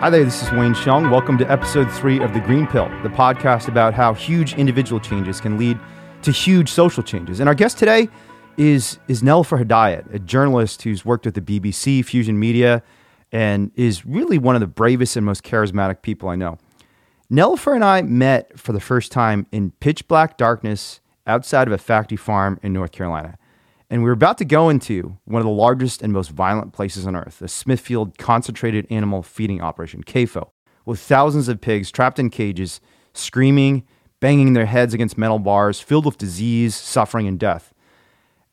Hi there, this is Wayne Hsiung. Welcome to episode three of The Green Pill, the podcast about how huge individual changes can lead to huge social changes. And our guest today is, is Nelufar Hedayat, a journalist who's worked with the BBC, Fusion Media, and is really one of the bravest and most charismatic people I know. Nelufar and I met for the first time in pitch black darkness outside of a factory farm in North Carolina. And we were about to go into one of the largest and most violent places on earth, the Smithfield Concentrated Animal Feeding Operation, CAFO, with thousands of pigs trapped in cages, screaming, banging their heads against metal bars, filled with disease, suffering, and death.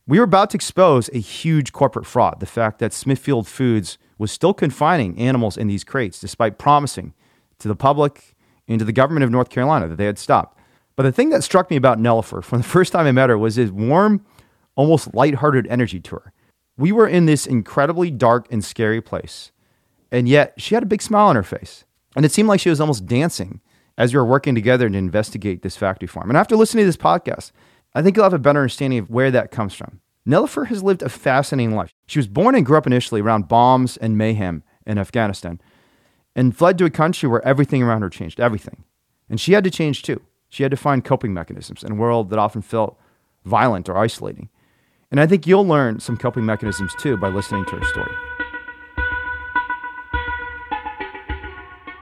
We were about to expose a huge corporate fraud the fact that Smithfield Foods was still confining animals in these crates, despite promising to the public and to the government of North Carolina that they had stopped. But the thing that struck me about Nelufar from the first time I met her was his warm, almost lighthearted energy to her. We were in this incredibly dark and scary place, and yet she had a big smile on her face. And it seemed like she was almost dancing as we were working together to investigate this factory farm. And after listening to this podcast, I think you'll have a better understanding of where that comes from. Nelufar has lived a fascinating life. She was born and grew up initially around bombs and mayhem in Afghanistan and fled to a country where everything around her changed, everything. And she had to change too. She had to find coping mechanisms in a world that often felt violent or isolating. And I think you'll learn some coping mechanisms too by listening to her story.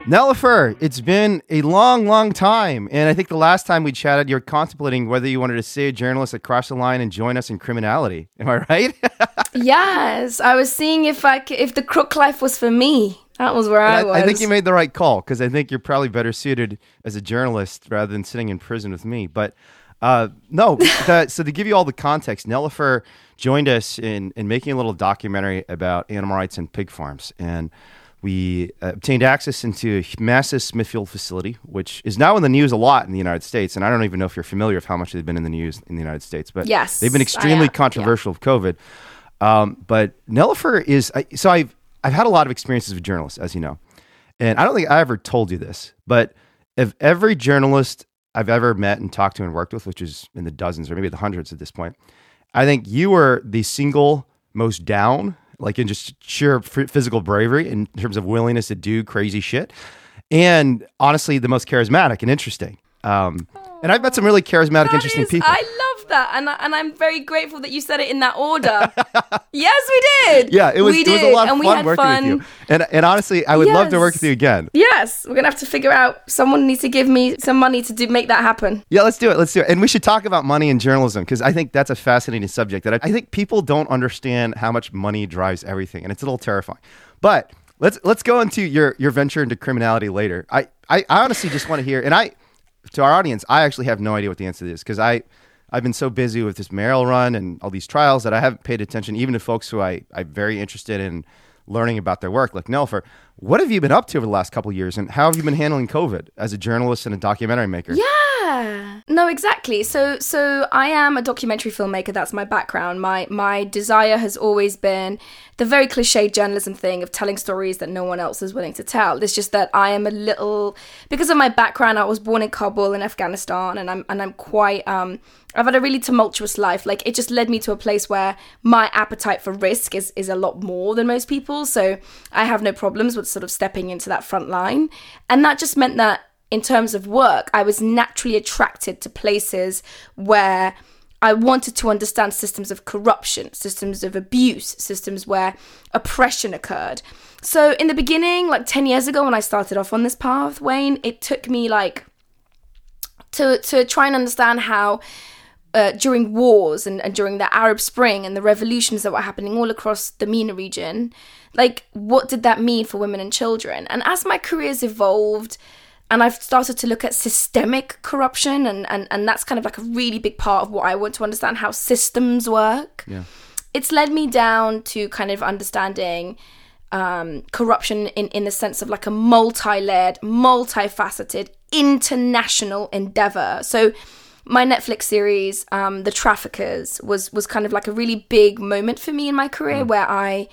Nelufar, it's been a long, long time. And I think the last time we chatted, you were contemplating whether you wanted to see a journalist that crossed the line and join us in criminality. Am I right? yes. I was seeing if I c- if the crook life was for me. That was where I, I, was. I think you made the right call because I think you're probably better suited as a journalist rather than sitting in prison with me. But uh, no, that, so to give you all the context, Nelufar joined us in, in making a little documentary about animal rights and pig farms. And we uh, obtained access into a massive Smithfield facility, which is now in the news a lot in the United States. And I don't even know if you're familiar with how much they've been in the news in the United States, but Yes, they've been extremely controversial with COVID. Um, but Nelufar is I, so I've I've had a lot of experiences with journalists, as you know, and I don't think I ever told you this, but of every journalist I've ever met and talked to and worked with, which is in the dozens or maybe the hundreds at this point, I think you were the single most down, like in just sheer physical bravery in terms of willingness to do crazy shit, and honestly, the most charismatic and interesting. Um, and I've met some really charismatic, That interesting is- people. I love that, and I, and I'm very grateful that you said it in that order. yes, we did. yeah, it was we it was a lot of and fun working fun. with you. And and honestly, I would love to work with you again. Yes, we're gonna have to figure out. Someone needs to give me some money to do make that happen. Yeah, let's do it. Let's do it. And we should talk about money in journalism because I think that's a fascinating subject that I, I think people don't understand how much money drives everything, and it's a little terrifying. But let's let's go into your your venture into criminality later. I I, I honestly just want to hear, and I to our audience, I actually have no idea what the answer is because I. I've been so busy with this mayoral run and all these trials that I haven't paid attention even to folks who I, I'm very interested in learning about their work, like Nelufar. What have you been up to over the last couple years, and how have you been handling COVID as a journalist and a documentary maker? Yeah. No, exactly. So so I am a documentary filmmaker. That's my background. My my desire has always been the very cliche journalism thing of telling stories that no one else is willing to tell. It's just that I am a little because of my background. I was born in Kabul in Afghanistan, and I'm and I'm quite um. I've had a really tumultuous life. Like it just led me to a place where my appetite for risk is is a lot more than most people. So I have no problems with sort of stepping into that front line, and that just meant that in terms of work, I was naturally attracted to places where I wanted to understand systems of corruption, systems of abuse, systems where oppression occurred. So, in the beginning, like 10 years ago, when I started off on this path, Wayne, it took me like to, to try and understand how. Uh, during wars and, and during the Arab Spring and the revolutions that were happening all across the MENA region, like what did that mean for women and children? And as my careers evolved, and I've started to look at systemic corruption, and, and, and that's kind of like a really big part of what I want to understand how systems work. Yeah. It's led me down to kind of understanding um, corruption in, in the sense of like a multi layered, multifaceted, international endeavor. So, my Netflix series, um, The Traffickers, was was kind of like a really big moment for me in my career where I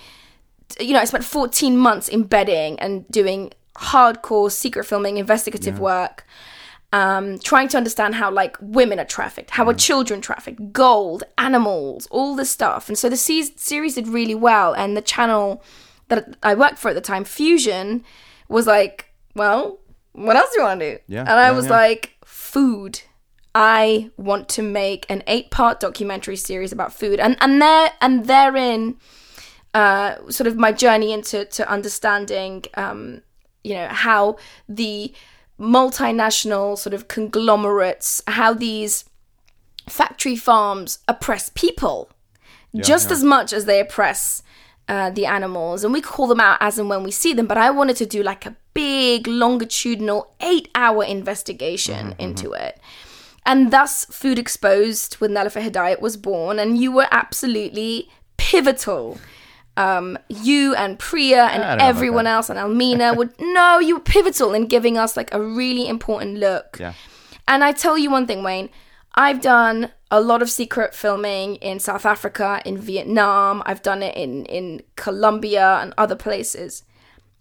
you know, I spent 14 months embedding and doing hardcore secret filming, investigative work, um, trying to understand how like women are trafficked, how are children trafficked, gold, animals, all this stuff. And so the se- series did really well, and the channel that I worked for at the time, Fusion, was like, well, what else do you want to do? Yeah, And I yeah, was yeah. like, food. I want to make an eight-part documentary series about food, and and there and therein, uh, sort of my journey into to understanding, um, you know, how the multinational sort of conglomerates, how these factory farms oppress people just as much as they oppress uh, the animals. And we call them out as and when we see them. But I wanted to do like a big, longitudinal, eight hour investigation into it. And thus, Food Exposed with Nelufar Hedayat was born. And you were absolutely pivotal. Um, you and Priya I don't know and everyone else and Almina would no, you were pivotal in giving us like a really important look. Yeah. And I tell you one thing, Wayne, I've done a lot of secret filming in South Africa, in Vietnam, I've done it in, in Colombia and other places.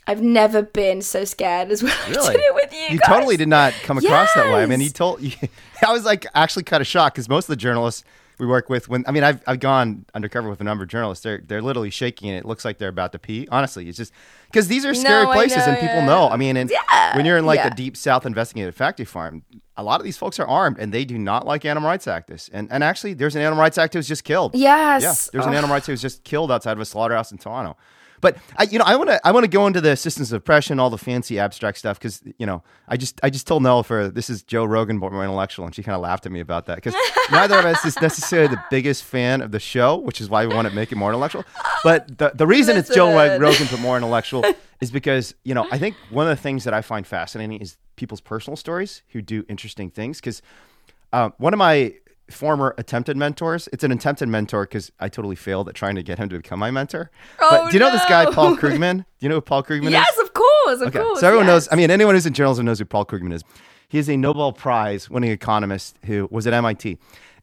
I've never been so scared as when I did it with you. You guys. totally did not come across that way. I mean, Yes. he told. You I was like actually kind of shocked because most of the journalists we work with, when I mean, I've I've gone undercover with a number of journalists. They're they're literally shaking, and it looks like they're about to pee. Honestly, it's just because these are scary No, places, know, and people know. I mean, and Yeah, when you're in like yeah. the deep south investigative factory farm, a lot of these folks are armed, and they do not like animal rights activists. And and actually, there's an animal rights activist just killed. Yes. Yeah, there's an animal rights activist just killed outside of a slaughterhouse in Toronto. But I, you know, I want to I want to go into the systems of oppression, all the fancy abstract stuff, because you know, I just I just told Nelufar this is Joe Rogan, but more intellectual, and she kind of laughed at me about that because neither of us is necessarily the biggest fan of the show, which is why we want to make it more intellectual. But the the reason it's Joe Rogan but more intellectual is because you know I think one of the things that I find fascinating is people's personal stories who do interesting things because uh, one of my former attempted mentors. It's an attempted mentor because I totally failed at trying to get him to become my mentor. Oh, but do you know this guy. Paul Krugman? Do you know who Paul Krugman Yes, is? of course, of Okay, course. so everyone yes. knows. I mean, anyone who's in journalism knows who Paul Krugman is. He is a Nobel Prize winning economist who was at MIT,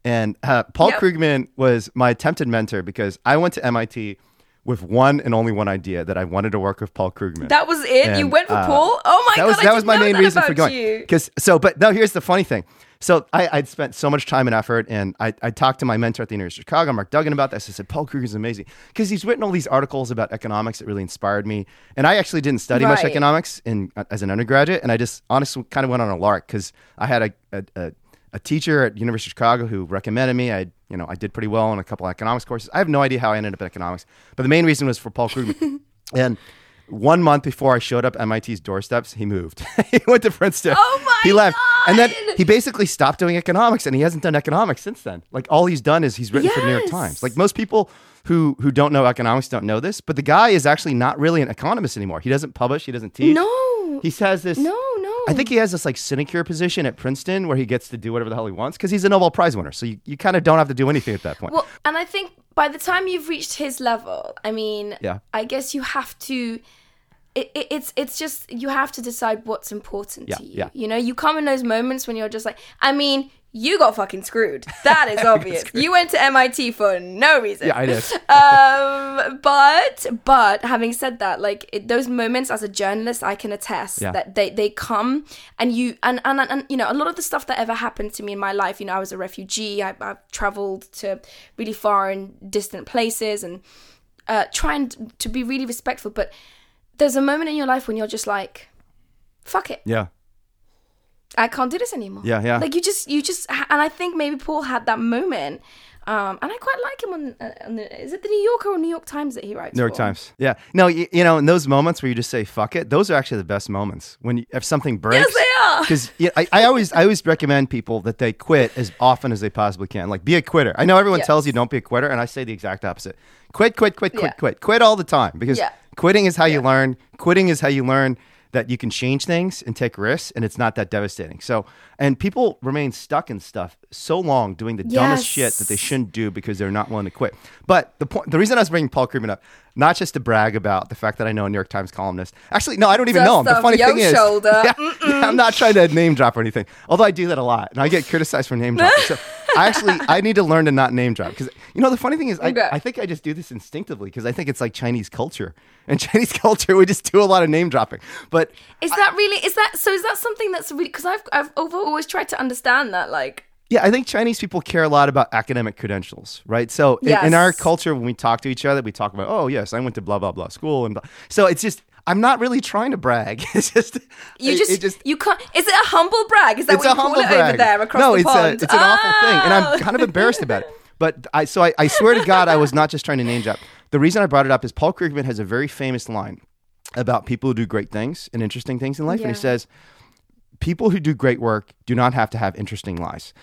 and uh, Paul Yep. Krugman was my attempted mentor because I went to MIT with one and only one idea that I wanted to work with Paul Krugman. That was it. you went for uh, Paul. Oh my that god, was that was my main reason for going. you. Because so, but no, here's the funny thing. So I, I'd spent so much time and effort, and I, I talked to my mentor at the University of Chicago, Mark Duggan, about this. I said, Paul Krugman's amazing because he's written all these articles about economics that really inspired me. And I actually didn't study much economics in as an undergraduate, and I just honestly kind of went on a lark because I had a, a, a a teacher at University of Chicago who recommended me. I, you know, I did pretty well in a couple of economics courses. I have no idea how I ended up in economics, but the main reason was for Paul Krugman. and one month before I showed up at MIT's doorsteps, he moved. he went to Princeton. Oh my He left, and then he basically stopped doing economics, and he hasn't done economics since then. Like all he's done is he's written for the New York Times. Like most people who who don't know economics don't know this, but the guy is actually not really an economist anymore. He doesn't publish. He doesn't teach. No. He says this. No, no. I think he has this like sinecure position at Princeton where he gets to do whatever the hell he wants because he's a Nobel Prize winner. So you, you kind of don't have to do anything at that point. Well, and I think by the time you've reached his level, I mean, Yeah. I guess you have to. It, it, it's it's just you have to decide what's important Yeah, to you. yeah. You know, you come in those moments when you're just like, I mean, you got fucking screwed. That is obvious. You went to MIT for no reason. yeah, I did. um, but but having said that, like it, those moments as a journalist, I can attest Yeah. that they they come and you and, and and you know a lot of the stuff that ever happened to me in my life. You know, I was a refugee. I, I've traveled to really far and distant places and uh, trying to be really respectful. But there's a moment in your life when you're just like, fuck it. Yeah. I can't do this anymore. Yeah, yeah. Like you just, you just, and I think maybe Paul had that moment, um, and I quite like him on, uh, on the. Is it the New Yorker or New York Times that he writes? New York for? Times. Yeah. No, you, you know, in those moments where you just say "fuck it," those are actually the best moments when you, if something breaks. Yes, they are. Because yeah, I, I always I always recommend people that they quit as often as they possibly can. Like be a quitter. I know everyone Yes. tells you don't be a quitter, and I say the exact opposite. Quit, quit, quit, quit, Yeah. quit, quit all the time because Yeah. quitting is how you learn. Quitting is how you learn that you can change things and take risks, and it's not that devastating. So, and people remain stuck in stuff so long doing the dumbest shit that they shouldn't do because they're not willing to quit. But the point, the reason I was bringing Paul Krugman up, not just to brag about the fact that I know a New York Times columnist. Actually, no, I don't even Just know him. The funny thing is. Yeah, yeah, I'm not trying to name drop or anything. Although I do that a lot, and I get criticized for name dropping. So I actually I need to learn to not name drop because you know the funny thing is I, Okay. I think I just do this instinctively because I think it's like Chinese culture. And Chinese culture, we just do a lot of name dropping. But Is that really? Is that so? Is that something that's really? Because I've I've over- always tried to understand that. Like, Yeah, I think Chinese people care a lot about academic credentials, right? So in, in our culture, when we talk to each other, we talk about, oh yes, I went to blah blah blah school, and blah. so it's just I'm not really trying to brag. It's just You just, just you can't. Is it a humble brag? Is that what you call it brag. over there across no, the it's pond? a it's an awful thing, and I'm Oh! kind of embarrassed about it. But I so I, I swear to God, I was not just trying to name drop. The reason I brought it up is Paul Krugman has a very famous line about people who do great things and interesting things in life, and he says, "People who do great work do not have to have interesting lives.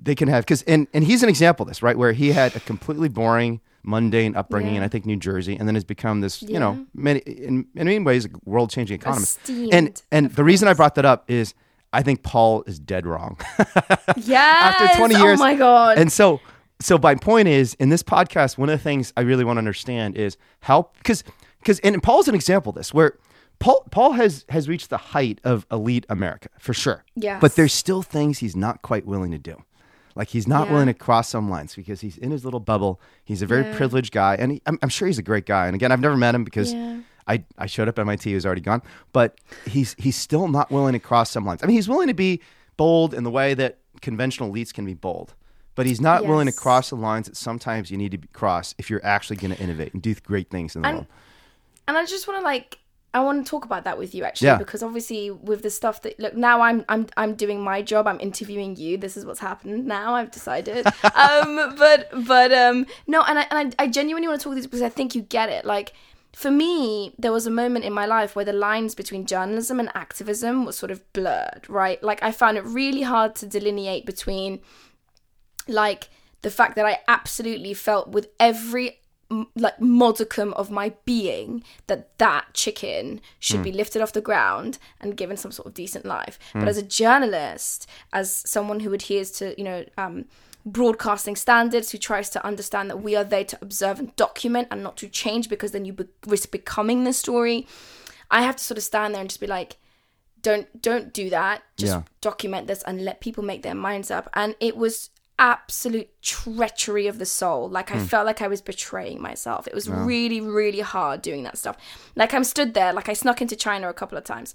They can have because and and he's an example of this, right? Where he had a completely boring." Mundane upbringing in I think New Jersey, and then has become this, you know, many in, in many ways, a world-changing economist. Esteemed, And and the reason I brought that up is I think Paul is dead wrong. Yes. after 20 years. Oh my god. And so, so my point is, in this podcast, one of the things I really want to understand is how, because, because, and Paul's an example of this, where Paul, Paul has has reached the height of elite America for sure. Yeah. But there's still things he's not quite willing to do. Like he's not Yeah. willing to cross some lines because he's in his little bubble. He's a very Yeah. privileged guy, and he, I'm, I'm sure he's a great guy. And again, I've never met him because Yeah. I, I showed up at MIT, he was already gone. But he's he's still not willing to cross some lines. I mean, he's willing to be bold in the way that conventional elites can be bold, but he's not willing to cross the lines that sometimes you need to cross if you're actually going to innovate and do great things in the And- world. and I just want to like I want to talk about that with you actually Yeah. because obviously with the stuff that look now I'm I'm I'm doing my job. I'm interviewing you. This is what's happened. Now I've decided. Um but but um no and I and I, I genuinely want to talk this because I think you get it. Like for me there was a moment in my life where the lines between journalism and activism was sort of blurred right? Like I found it really hard to delineate between like the fact that I absolutely felt with every m- like modicum of my being that that chicken should be lifted off the ground and given some sort of decent life. But as a journalist, as someone who adheres to you know um, broadcasting standards, who tries to understand that we are there to observe and document and not to change because then you be- risk becoming the story. I have to sort of stand there and just be like, don't don't do that. Just Yeah. document this and let people make their minds up. And it was absolute treachery of the soul. Like I felt like I was betraying myself. It was really, really hard doing that stuff. Like I'm stood there, like I snuck into China a couple of times.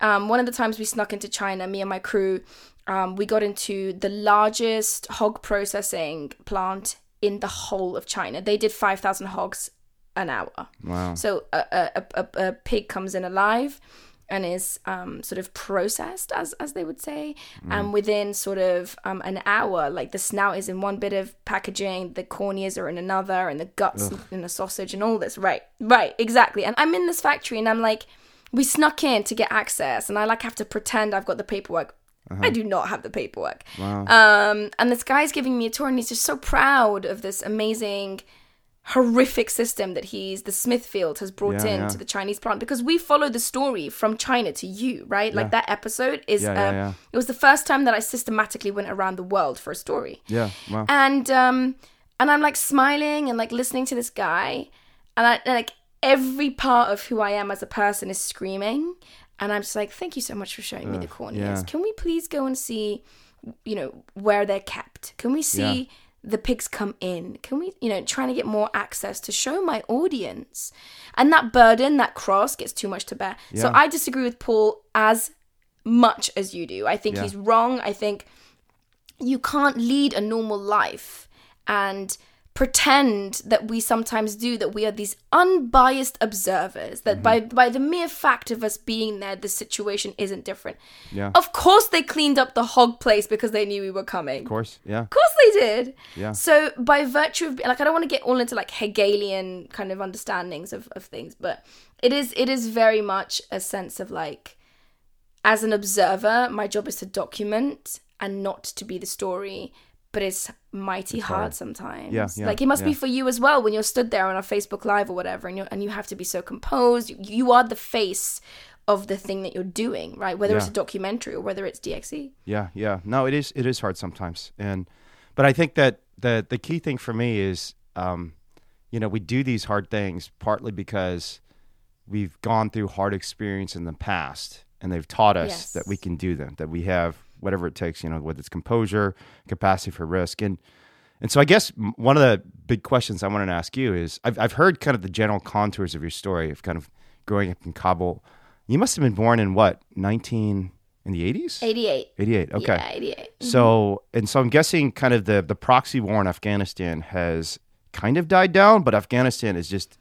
Um, one of the times we snuck into China, me and my crew, um, we got into the largest hog processing plant in the whole of China. They did 5,000 hogs an hour. Wow. So a, a, a, a pig comes in alive and is um, sort of processed, as as they would say, and within sort of um, an hour, like the snout is in one bit of packaging, the corneas are in another, and the guts in a sausage, and all this. Right, right, exactly. And I'm in this factory, and I'm like, we snuck in to get access, and I like have to pretend I've got the paperwork. I do not have the paperwork. Um, and this guy's giving me a tour, and he's just so proud of this amazing horrific system that he's the Smithfield has brought Yeah, in yeah. to the Chinese plant because we follow the story from China to you, right? Like that episode is um, it was the first time that I systematically went around the world for a story. Yeah. Wow. And um and I'm like smiling and like listening to this guy and I like every part of who I am as a person is screaming and I'm just like thank you so much for showing me the corneas. Can we please go and see you know where they're kept? Can we see the pigs come in? Can we, you know, trying to get more access to show my audience? And that burden, that cross gets too much to bear. So I disagree with Paul as much as you do. I think Yeah. he's wrong. I think you can't lead a normal life and pretend that we sometimes do that we are these unbiased observers that by Mm-hmm. by the mere fact of us being there the situation isn't different Yeah. of course they cleaned up the hog place because they knew we were coming Of course. Yeah. of course they did. Yeah. So by virtue of like I don't want to get all into like Hegelian kind of understandings of, of things, but it is it is very much a sense of like as an observer, my job is to document and not to be the story. But it's mighty hard. hard. sometimes. Yeah, yeah, like it must be for you as well when you're stood there on a Facebook Live or whatever, and you and you have to be so composed. You, you are the face of the thing that you're doing, right? Whether it's a documentary or whether it's. DXE. Yeah, yeah. No, it is it is hard sometimes, and but I think that the the key thing for me is, um, you know, we do these hard things partly because we've gone through hard experience in the past, and they've taught us Yes. that we can do them, that we have whatever it takes, you know, whether it's composure, capacity for risk, and and so I guess one of the big questions I wanted to ask you is, I've I've heard kind of the general contours of your story of kind of growing up in Kabul. You must have been born in what nineteen in the eighties. 88. 88. Okay. Yeah, 88. Mm-hmm. So, and so I'm guessing kind of the, the proxy war in Afghanistan has kind of died down, but Afghanistan is just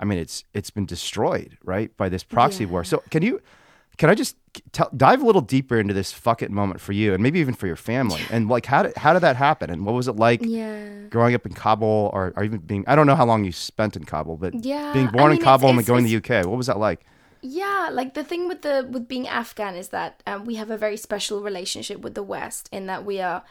I mean, it's it's been destroyed, right, by this proxy Yeah. war. So can you, can I just tell, dive a little deeper into this fuck it moment for you, and maybe even for your family, and like how did how did that happen, and what was it like Yeah. growing up in Kabul, or, or even being I don't know how long you spent in Kabul, but Yeah, being I born in Kabul it's- and then going to the UK, what was that like? Yeah, like the thing with the with being Afghan is that um, we have a very special relationship with the West in that we are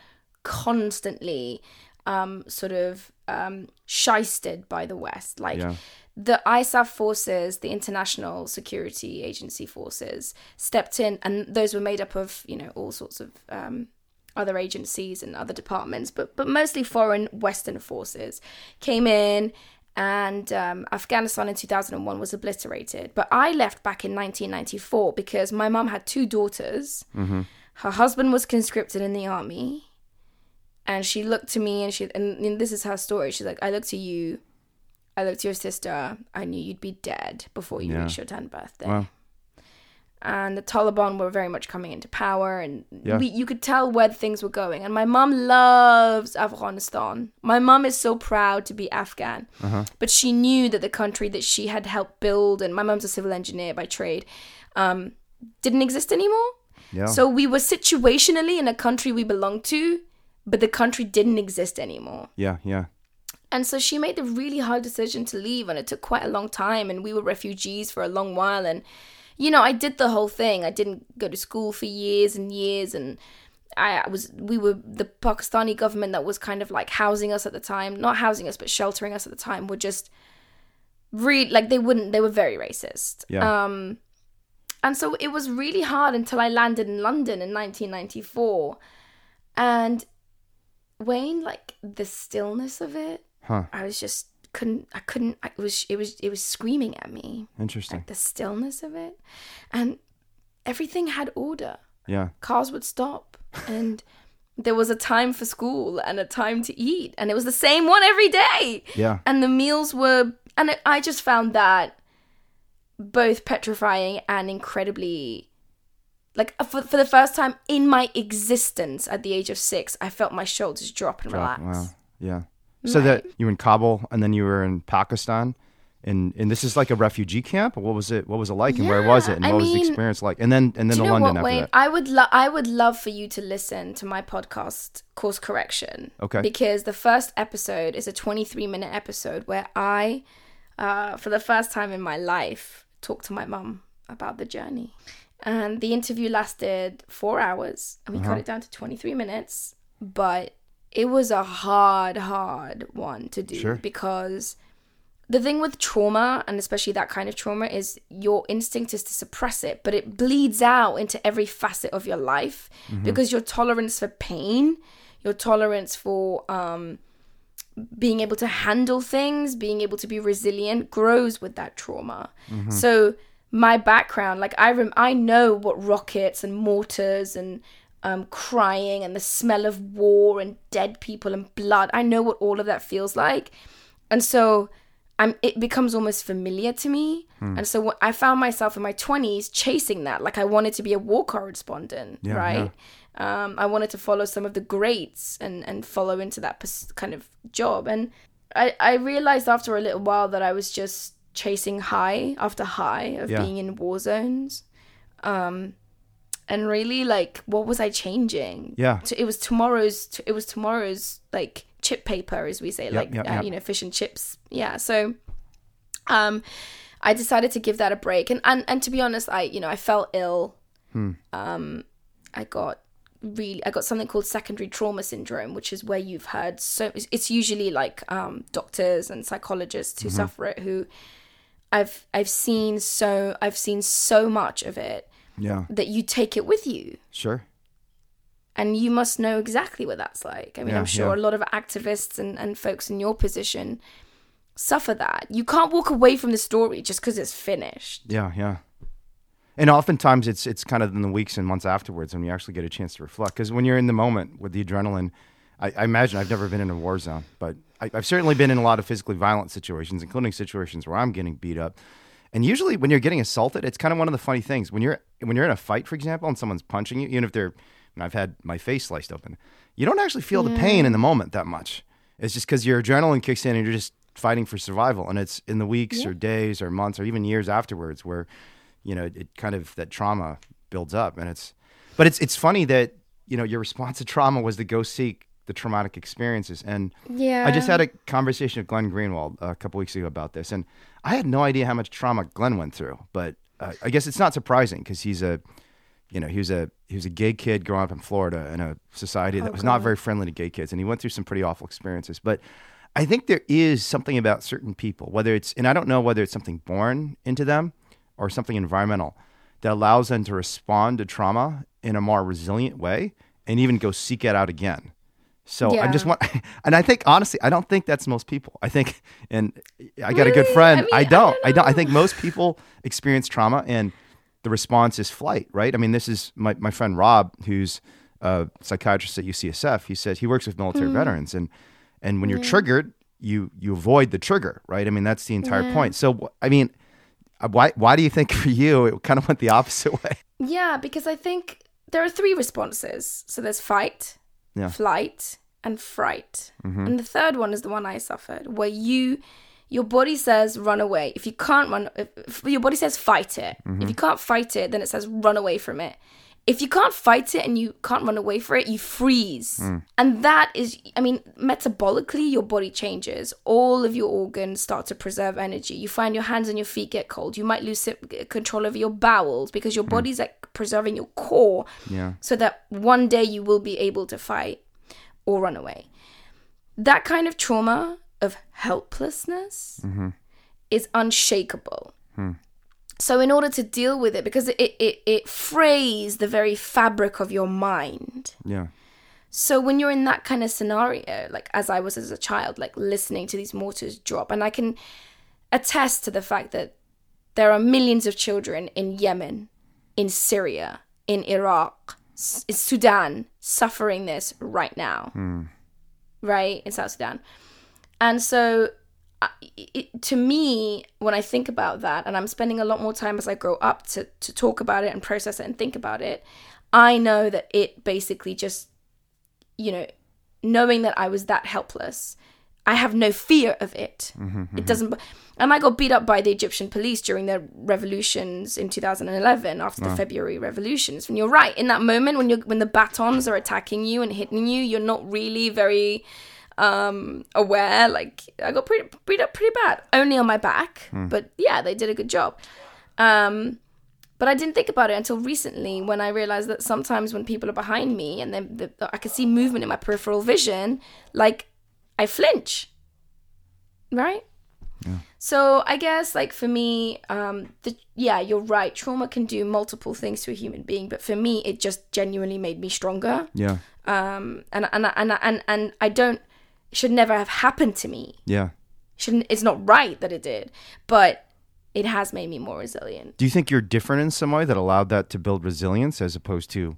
constantly um, sort of um, shysted by the West. Like Yeah. The ISAF forces, the International Security Agency forces, stepped in, and those were made up of you know all sorts of um, other agencies and other departments, but but mostly foreign Western forces came in. And um, Afghanistan in 2001 was obliterated. But I left back in 1994 because my mum had two daughters. Her husband was conscripted in the army. And she looked to me and she, and, and this is her story. She's like, I look to you, I looked to your sister. I knew you'd be dead before you Yeah. reached your 10th birthday Wow. and the Taliban were very much coming into power, and Yeah. we, you could tell where things were going. And my mum loves Afghanistan. My mum is so proud to be Afghan, Uh-huh. but she knew that the country that she had helped build, and my mum's a civil engineer by trade, um, didn't exist anymore. Yeah. So we were situationally in a country we belonged to, but the country didn't exist anymore. yeah, yeah. And so she made the really hard decision to leave, and it took quite a long time. And we were refugees for a long while. And, you know, I did the whole thing. I didn't go to school for years and years. And I was, we were, the Pakistani government that was kind of like housing us at the time, not housing us, but sheltering us at the time, were just really, like, they wouldn't, they were very racist. Yeah. Um, and so it was really hard until I landed in London in 1994. And Wayne, like, the stillness of it, Huh. I was just couldn't I couldn't I, it was it was it was screaming at me Interesting. like the stillness of it and everything had order Yeah. cars would stop and there was a time for school and a time to eat and it was the same one every day Yeah. and the meals were and I- I just found that both petrifying and incredibly like uh, for, for the first time in my existence at the age of six I felt my shoulders drop and Drop- relax Wow. Yeah. So that you were in Kabul and then you were in Pakistan. And, and this is like a refugee camp. What was it? What was it like? And where was it? And I what was the experience like? And then and then Do the you know London what, after Wayne? that. I would lo- I would love for you to listen to my podcast, Course Correction. Okay. Because the first episode is a 23 minute episode where I, uh, for the first time in my life, talked to my mum about the journey. And the interview lasted four hours, and we Uh-huh. cut it down to 23 minutes. But it was a hard, hard one to do Sure. because the thing with trauma and especially that kind of trauma is your instinct is to suppress it but it bleeds out into every facet of your life because your tolerance for pain your tolerance for um being able to handle things being able to be resilient grows with that trauma. So my background like i rem- i know what rockets and mortars and um, crying and the smell of war and dead people and blood i know what all of that feels like and so I'm it becomes almost familiar to me. Hmm. And so I found myself in my 20s chasing that like I wanted to be a war correspondent, Yeah, right? Um I wanted to follow some of the greats and and follow into that kind of job and I I realized after a little while that I was just chasing high after high of Yeah. being in war zones. Um and really like what was I changing? Yeah. So it was tomorrow's it was tomorrow's like chip paper as we say like yep, uh, yep. you know fish and chips yeah so um i decided to give that a break and and, and to be honest i you know i felt ill hmm. um i got really i got something called secondary trauma syndrome which is where you've heard so it's- it's usually like um doctors and psychologists who suffer it who i've i've seen so i've seen so much of it Yeah. that you take it with you Sure. and you must know exactly what that's like. I mean, Yeah, I'm sure yeah. a lot of activists and, and folks in your position suffer that. You can't walk away from the story just because it's finished. Yeah, yeah. And oftentimes it's it's kind of in the weeks and months afterwards when you actually get a chance to reflect. Because when you're in the moment with the adrenaline, I, I imagine I've never been in a war zone, but I, I've certainly been in a lot of physically violent situations, including situations where I'm getting beat up. And usually, when you're getting assaulted, it's kind of one of the funny things. When you're when you're in a fight, for example, and someone's punching you, even if they're, and I've had my face sliced open, you don't actually feel the pain in the moment that much. It's just because your adrenaline kicks in and you're just fighting for survival, and it's in the weeks or days or months or even years afterwards where you know it kind of that trauma builds up, and it's but it's it's funny that you know your response to trauma was to go seek the traumatic experiences, and Yeah. I just had a conversation with Glenn Greenwald a couple weeks ago about this, and I had no idea how much trauma Glenn went through. But uh, I guess it's not surprising because he's a, you know, he was a he was a gay kid growing up in Florida in a society that Oh, was not very friendly to gay kids, and he went through some pretty awful experiences. But I think there is something about certain people, whether it's and I don't know whether it's something born into them or something environmental that allows them to respond to trauma in a more resilient way and even go seek it out again. So I'm just want, and I think honestly, I don't think that's most people. I think, and I got a good friend. I mean, I I don't. don't I don't. I think most people experience trauma, and the response is flight. Right. I mean, this is my my friend Rob, who's a psychiatrist at UCSF. He said he works with Mm. military veterans, and and when you're triggered, you you avoid the trigger. Right. I mean, that's the entire point. So I mean, uh, why why do you think for you it kind of went the opposite way? Yeah, because I think there are three responses. So there's fight, Yeah. flight, and fright. Mm-hmm. And the third one is the one I suffered, where you, your body says run away. If you can't run, if, if your body says fight it. Mm-hmm. If you can't fight it, then it says run away from it. If you can't fight it and you can't run away for it, you freeze. Hmm. And that is, I mean, metabolically, your body changes. All of your organs start to preserve energy. You find your hands and your feet get cold. You might lose control over your bowels because your hmm. body's like preserving your core Yeah. so that one day you will be able to fight or run away. That kind of trauma of helplessness mm-hmm. is unshakable. Hmm. So, in order to deal with it, because it, it, it frays the very fabric of your mind. Yeah. So, when you're in that kind of scenario, like as I was as a child, like listening to these mortars drop, and I can attest to the fact that there are millions of children in Yemen, in Syria, in Iraq, in Sudan suffering this right now, hmm. right? In South Sudan. And so, it, to me, when I think about that, and I'm spending a lot more time as I grow up to, to talk about it and process it and think about it, I know that it basically just, you know, knowing that I was that helpless, I have no fear of it. Mm-hmm, it mm-hmm. doesn't. And I got beat up by the Egyptian police during the revolutions in 2011 after the February revolutions. And you're right, in that moment when you are when the batons are attacking you and hitting you, you're not really very um aware like i got pretty beat up pretty bad. Only on my back but yeah they did a good job. Um but i didn't think about it until recently when i realized that sometimes when people are behind me and then the, i can see movement in my peripheral vision like i flinch. Right? Yeah. so i guess like for me um the yeah you're right. Trauma can do multiple things to a human being but for me it just genuinely made me stronger. Yeah. um and and and and, and i don't should never have happened to me Yeah. shouldn't it's not right that it did but it has made me more resilient Do you think you're different in some way that allowed that to build resilience as opposed to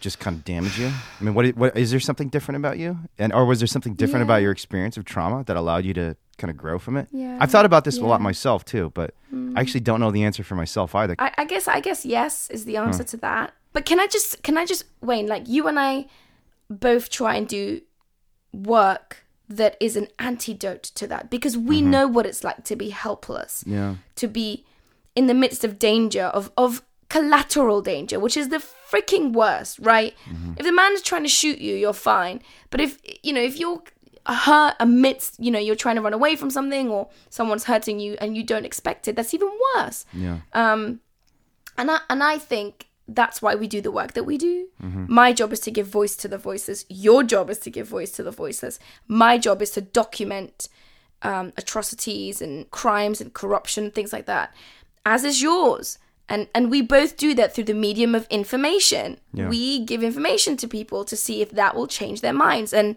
just kind of damage you? I mean, what, what is there something different about you? And or was there something different about your experience of trauma that allowed you to kind of grow from it? Yeah. I've thought about this a lot myself too, but I actually mm. don't know the answer for myself either. I, I guess I guess yes is the answer to that. But can I just can I just Wayne, like you and I both try and do work that is an antidote to that because we know what it's like to be helpless. yeah. to be in the midst of danger of of collateral danger which is the freaking worst right if the man is trying to shoot you you're fine but if you know if you're hurt amidst you know you're trying to run away from something or someone's hurting you and you don't expect it that's even worse Yeah. um and i and i think that's why we do the work that we do. My job is to give voice to the voiceless your job is to give voice to the voiceless my job is to document um, atrocities and crimes and corruption things like that as is yours. And and we both do that through the medium of information. Yeah. we give information to people to see if that will change their minds. And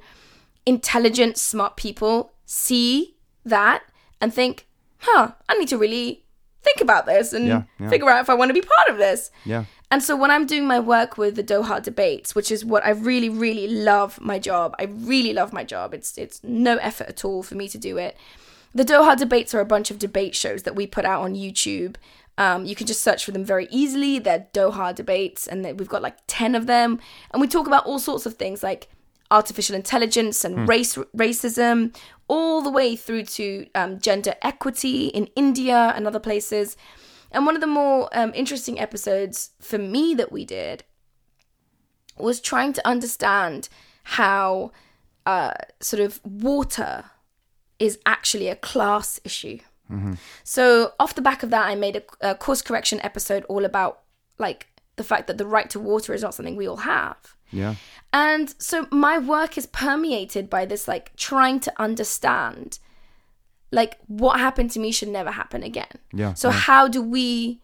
intelligent smart people see that and think huh i need to really think about this and Yeah, yeah. figure out if i want to be part of this. Yeah. And so when I'm doing my work with the Doha debates, which is what I really, really love my job. I really love my job. It's it's no effort at all for me to do it. The Doha debates are a bunch of debate shows that we put out on YouTube. Um, you can just search for them very easily. They're Doha debates, and we've got like ten of them. And we talk about all sorts of things like artificial intelligence and race racism, all the way through to um, gender equity in India and other places. And one of the more um, interesting episodes for me that we did was trying to understand how uh, sort of water is actually a class issue. So off the back of that, I made a, a course correction episode all about like the fact that the right to water is not something we all have. Yeah. And so my work is permeated by this like trying to understand like what happened to me should never happen again. Yeah, So yeah. how do we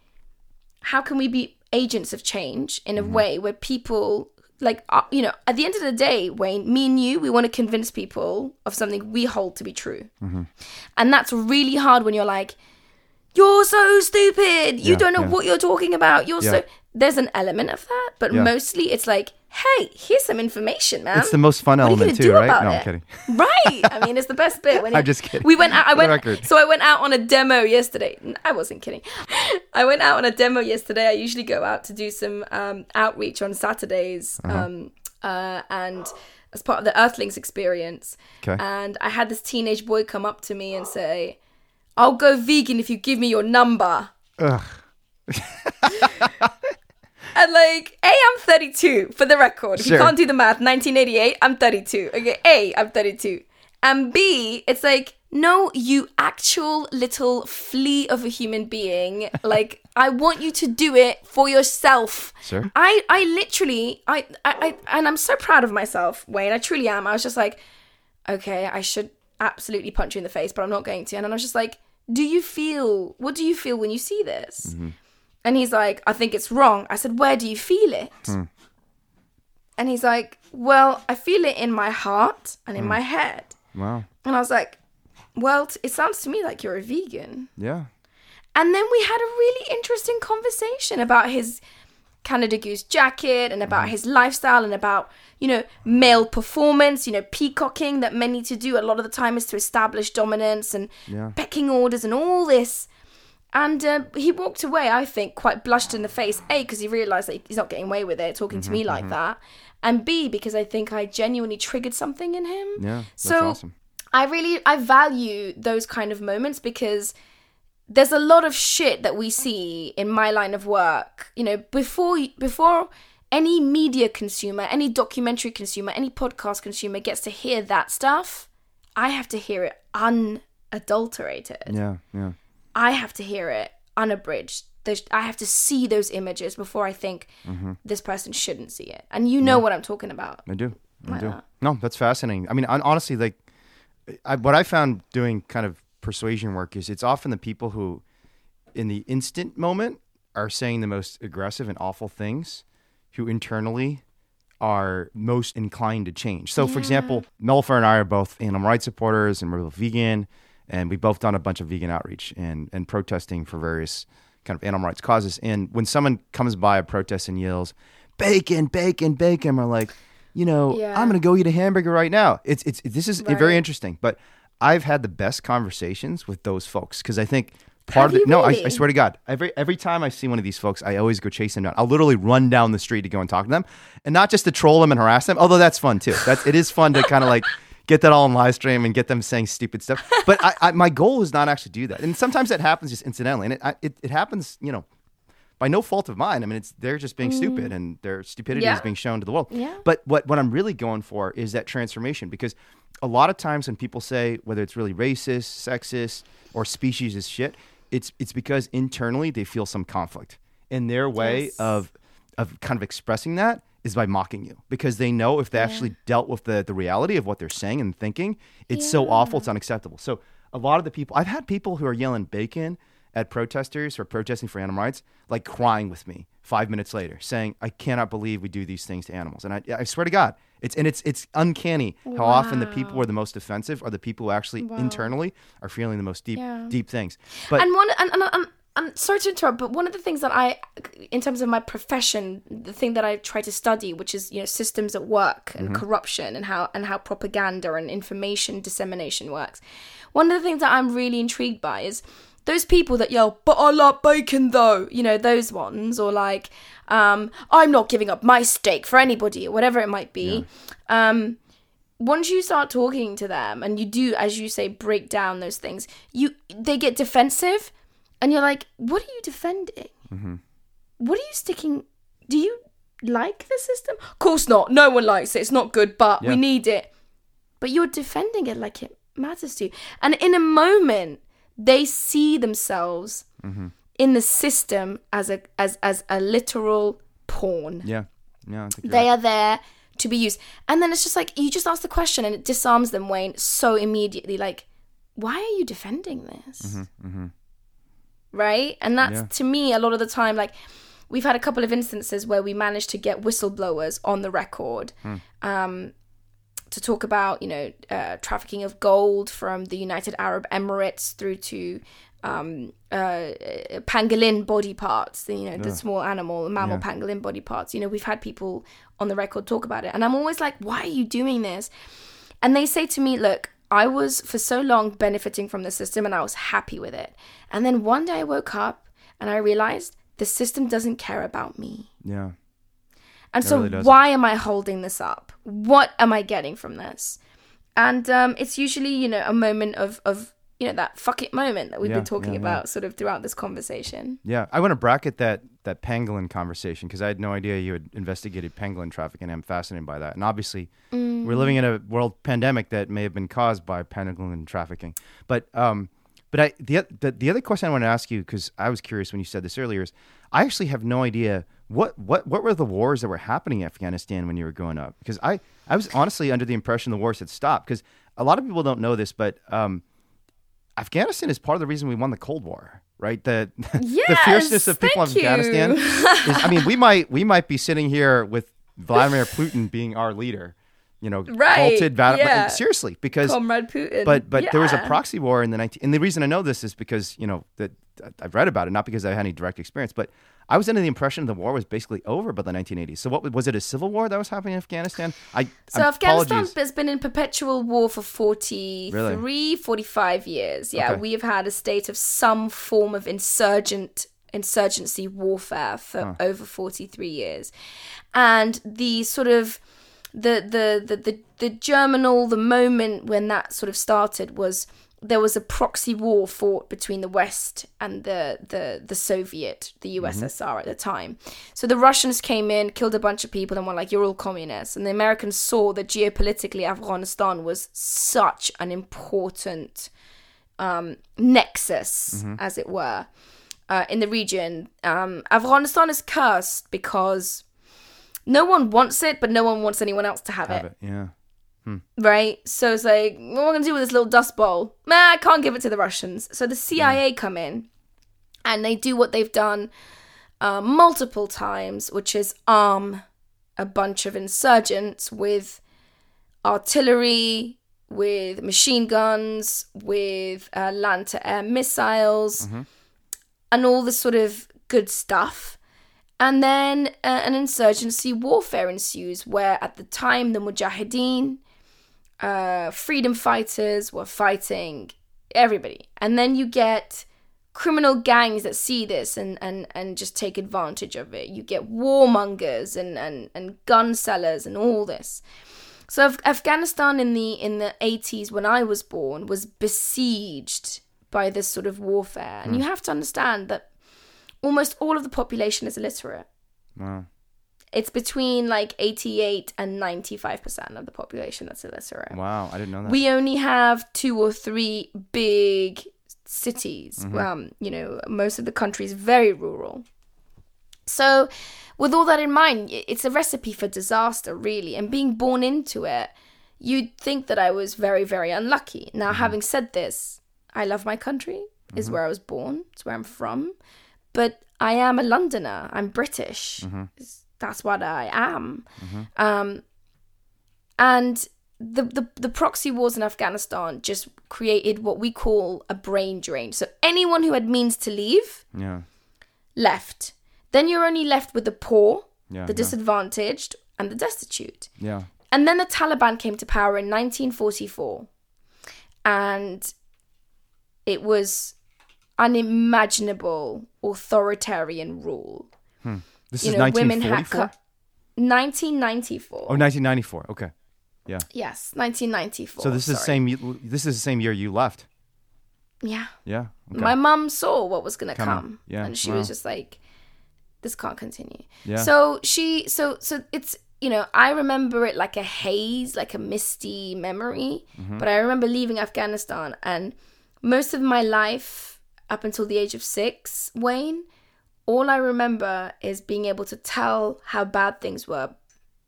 how can we be agents of change in a Mm-hmm. way where people like uh, you know at the end of the day Wayne me and you we want to convince people of something we hold to be true. Mm-hmm. And that's really hard when you're like you're so stupid. You Yeah, don't know yeah. what you're talking about. You're Yeah. so there's an element of that, but mostly it's like, hey, here's some information, man. It's the most fun What element too, right? No, it? I'm kidding. Right. I mean, it's the best bit. When I'm it- just kidding. We went out. I went. record. So I went out on a demo yesterday. I wasn't kidding. I went out on a demo yesterday. I usually go out to do some um, outreach on Saturdays, Uh-huh. um, uh, and as part of the Earthlings experience. Okay. And I had this teenage boy come up to me and say, "I'll go vegan if you give me your number." Ugh. And like, A, I'm 32 for the record. If Sure. you can't do the math, 1988, I'm 32. Okay, A, I'm 32. And B, it's like, no, you actual little flea of a human being. Like, I want you to do it for yourself. Sure. I, I literally, I, I, I, and I'm so proud of myself, Wayne. I truly am. I was just like, okay, I should absolutely punch you in the face, but I'm not going to. And then I was just like, do you feel, what do you feel when you see this? Mm-hmm. And he's like, I think it's wrong. I said, Where do you feel it? Hmm. And he's like, Well, I feel it in my heart and in hmm. my head. Wow. And I was like, Well, t- it sounds to me like you're a vegan. Yeah. And then we had a really interesting conversation about his Canada Goose jacket and about hmm. his lifestyle and about, you know, male performance, you know, peacocking that men need to do a lot of the time is to establish dominance and Yeah. pecking orders and all this. And uh, he walked away, I think, quite blushed in the face. A, because he realized that he's not getting away with it, talking to me like that. And B, because I think I genuinely triggered something in him. Yeah. That's So awesome. I really I value those kind of moments because there's a lot of shit that we see in my line of work. You know, before before any media consumer, any documentary consumer, any podcast consumer gets to hear that stuff, I have to hear it unadulterated. Yeah. Yeah. I have to hear it unabridged. There's, I have to see those images before I think Mm-hmm. this person shouldn't see it. And you know what I'm talking about. I do. I Why do. not? No, that's fascinating. I mean, hon- honestly, like, I, what I found doing kind of persuasion work is it's often the people who, in the instant moment, are saying the most aggressive and awful things, who internally are most inclined to change. So, for example, Nelufar and I are both animal rights supporters, and we're both vegan, and we've both done a bunch of vegan outreach and and protesting for various kind of animal rights causes. And when someone comes by a protest and yells, "Bacon, bacon, bacon," we're like, you know, Yeah. I'm gonna go eat a hamburger right now. It's it's this is Right. very interesting, but I've had the best conversations with those folks because I think part Have of it. you No, I, I swear to God, every every time I see one of these folks, I always go chase them down. I'll literally run down the street to go and talk to them, and not just to troll them and harass them. Although that's fun too. That's it is fun to kind of like get that all on live stream and get them saying stupid stuff. But I, I, my goal is not actually to do that, and sometimes that happens just incidentally, and it I, it, it happens, you know. By no fault of mine. I mean, it's they're just being stupid, and their stupidity is Mm. Being shown to the world. Yeah. But what, what I'm really going for is that transformation because a lot of times when people say whether it's really racist, sexist, or speciesist shit, it's it's because internally they feel some conflict. And their way Yes. of of kind of expressing that is by mocking you because they know if they actually dealt with the, the reality of what they're saying and thinking, it's so awful, it's unacceptable. So a lot of the people I've had people who are yelling bacon at protesters who are protesting for animal rights, like crying with me five minutes later, saying, "I cannot believe we do these things to animals." And I, I swear to God, it's and it's it's uncanny how often the people who are the most offensive are the people who actually internally are feeling the most deep Yeah. deep things. But and one and, and, and, and sorry to interrupt but one of the things that i in terms of my profession the thing that i try to study which is you know systems at work and corruption and how and how propaganda and information dissemination works. One of the things that i'm really intrigued by is those people that yell but i like bacon though you know those ones or like um i'm not giving up my steak for anybody or whatever it might be. Um once you start talking to them and you do as you say break down those things you they get defensive and you're like what are you defending? Mm-hmm. What are you sticking do you like the system of course not no one likes it it's not good but Yeah. we need it but you're defending it like it matters to you and in a moment they see themselves Mm-hmm. in the system as a as as a literal pawn Yeah. Yeah. They right. are there to be used. And then it's just like you just ask the question and it disarms them, Wayne, so immediately. Like, why are you defending this? Right? And that's Yeah. to me a lot of the time like we've had a couple of instances where we managed to get whistleblowers on the record um, to talk about, you know, uh, trafficking of gold from the United Arab Emirates through to um, uh, pangolin body parts, you know, the small animal, mammal pangolin body parts. You know, we've had people on the record talk about it. And I'm always like, why are you doing this? And they say to me, look, I was for so long benefiting from the system and I was happy with it. And then one day I woke up and I realized the system doesn't care about me. Yeah. And so, really why am I holding this up? What am I getting from this? And um, it's usually, you know, a moment of, of you know, that fuck it moment that we've Yeah, been talking yeah, yeah. about sort of throughout this conversation. Yeah, I want to bracket that that pangolin conversation because I had no idea you had investigated pangolin trafficking. I'm fascinated by that, and obviously, we're living in a world pandemic that may have been caused by pangolin trafficking. But um, but I the the, the other question I want to ask you because I was curious when you said this earlier is I actually have no idea what what what were the wars that were happening in Afghanistan when you were growing up because I I was honestly under the impression the wars had stopped because a lot of people don't know this, but um, Afghanistan is part of the reason we won the Cold War, right? The the fierceness of people in. Afghanistan. Is, I mean, we might we might be sitting here with Vladimir Putin being our leader, you know, Right, halted yeah. seriously, because Comrade Putin. but but there was a proxy war in the 19 and the reason I know this is because you know that I've read about it not because I had any direct experience but I was under the impression the war was basically over by the 1980s so what was it a civil war that was happening in Afghanistan I So I'm- Afghanistan apologies. has been in perpetual war for 43, 45 years. Yeah, Okay. we have had a state of some form of insurgent insurgency warfare for over 43 years. And the sort of the the the the, the germinal the moment when that sort of started was there was a proxy war fought between the West and the the the Soviet, the USSR at the time. So the Russians came in, killed a bunch of people, and were like, "You're all communists." And the Americans saw that geopolitically, Afghanistan was such an important um, nexus, as it were, uh, in the region. Um, Afghanistan is cursed because no one wants it, but no one wants anyone else to have, have it it yeah right? So it's like, what am I gonna do with this little dust bowl? Nah, I can't give it to the Russians. So the CIA come in and they do what they've done uh, multiple times, which is arm a bunch of insurgents with artillery, with machine guns, with uh, land to air missiles, and all this sort of good stuff. And then uh, an insurgency warfare ensues, where at the time the Mujahideen, uh, freedom fighters were fighting everybody. And then you get criminal gangs that see this and, and, and just take advantage of it. You get warmongers and, and, and gun sellers and all this. So Af- Afghanistan in the in the 80s when I was born was besieged by this sort of warfare. And you have to understand that almost all of the population is illiterate. wow It's between like 88 and 95% of the population that's illiterate. wow I didn't know that We only have two or three big cities. Mm-hmm. Um, you know, most of the country is very rural. So, with all that in mind, it's a recipe for disaster, really. And being born into it, you'd think that I was very, very unlucky. Now, mm-hmm. having said this, I love my country. Is mm-hmm. where I was born. It's where I'm from. But I am a Londoner. I'm British. It's- That's what I am. Um, and the, the the proxy wars in Afghanistan just created what we call a brain drain. So anyone who had means to leave yeah left. Then you're only left with the poor, yeah the yeah, disadvantaged, and the destitute. yeah And then the Taliban came to power in 1944, and it was unimaginable authoritarian rule. this You is know, women had 1944 cut. 1994. oh 1994 okay Yeah. Yes, 1994. So this is the same. This is the same year you left. Yeah. Yeah. Okay. My mom saw what was going to come. Yeah, And she wow. was just like, this can't continue. Yeah. So she, so, so it's, you know, I remember it like a haze, like a misty memory. Mm-hmm. But I remember leaving Afghanistan and most of my life up until the age of six, Wayne, all I remember is being able to tell how bad things were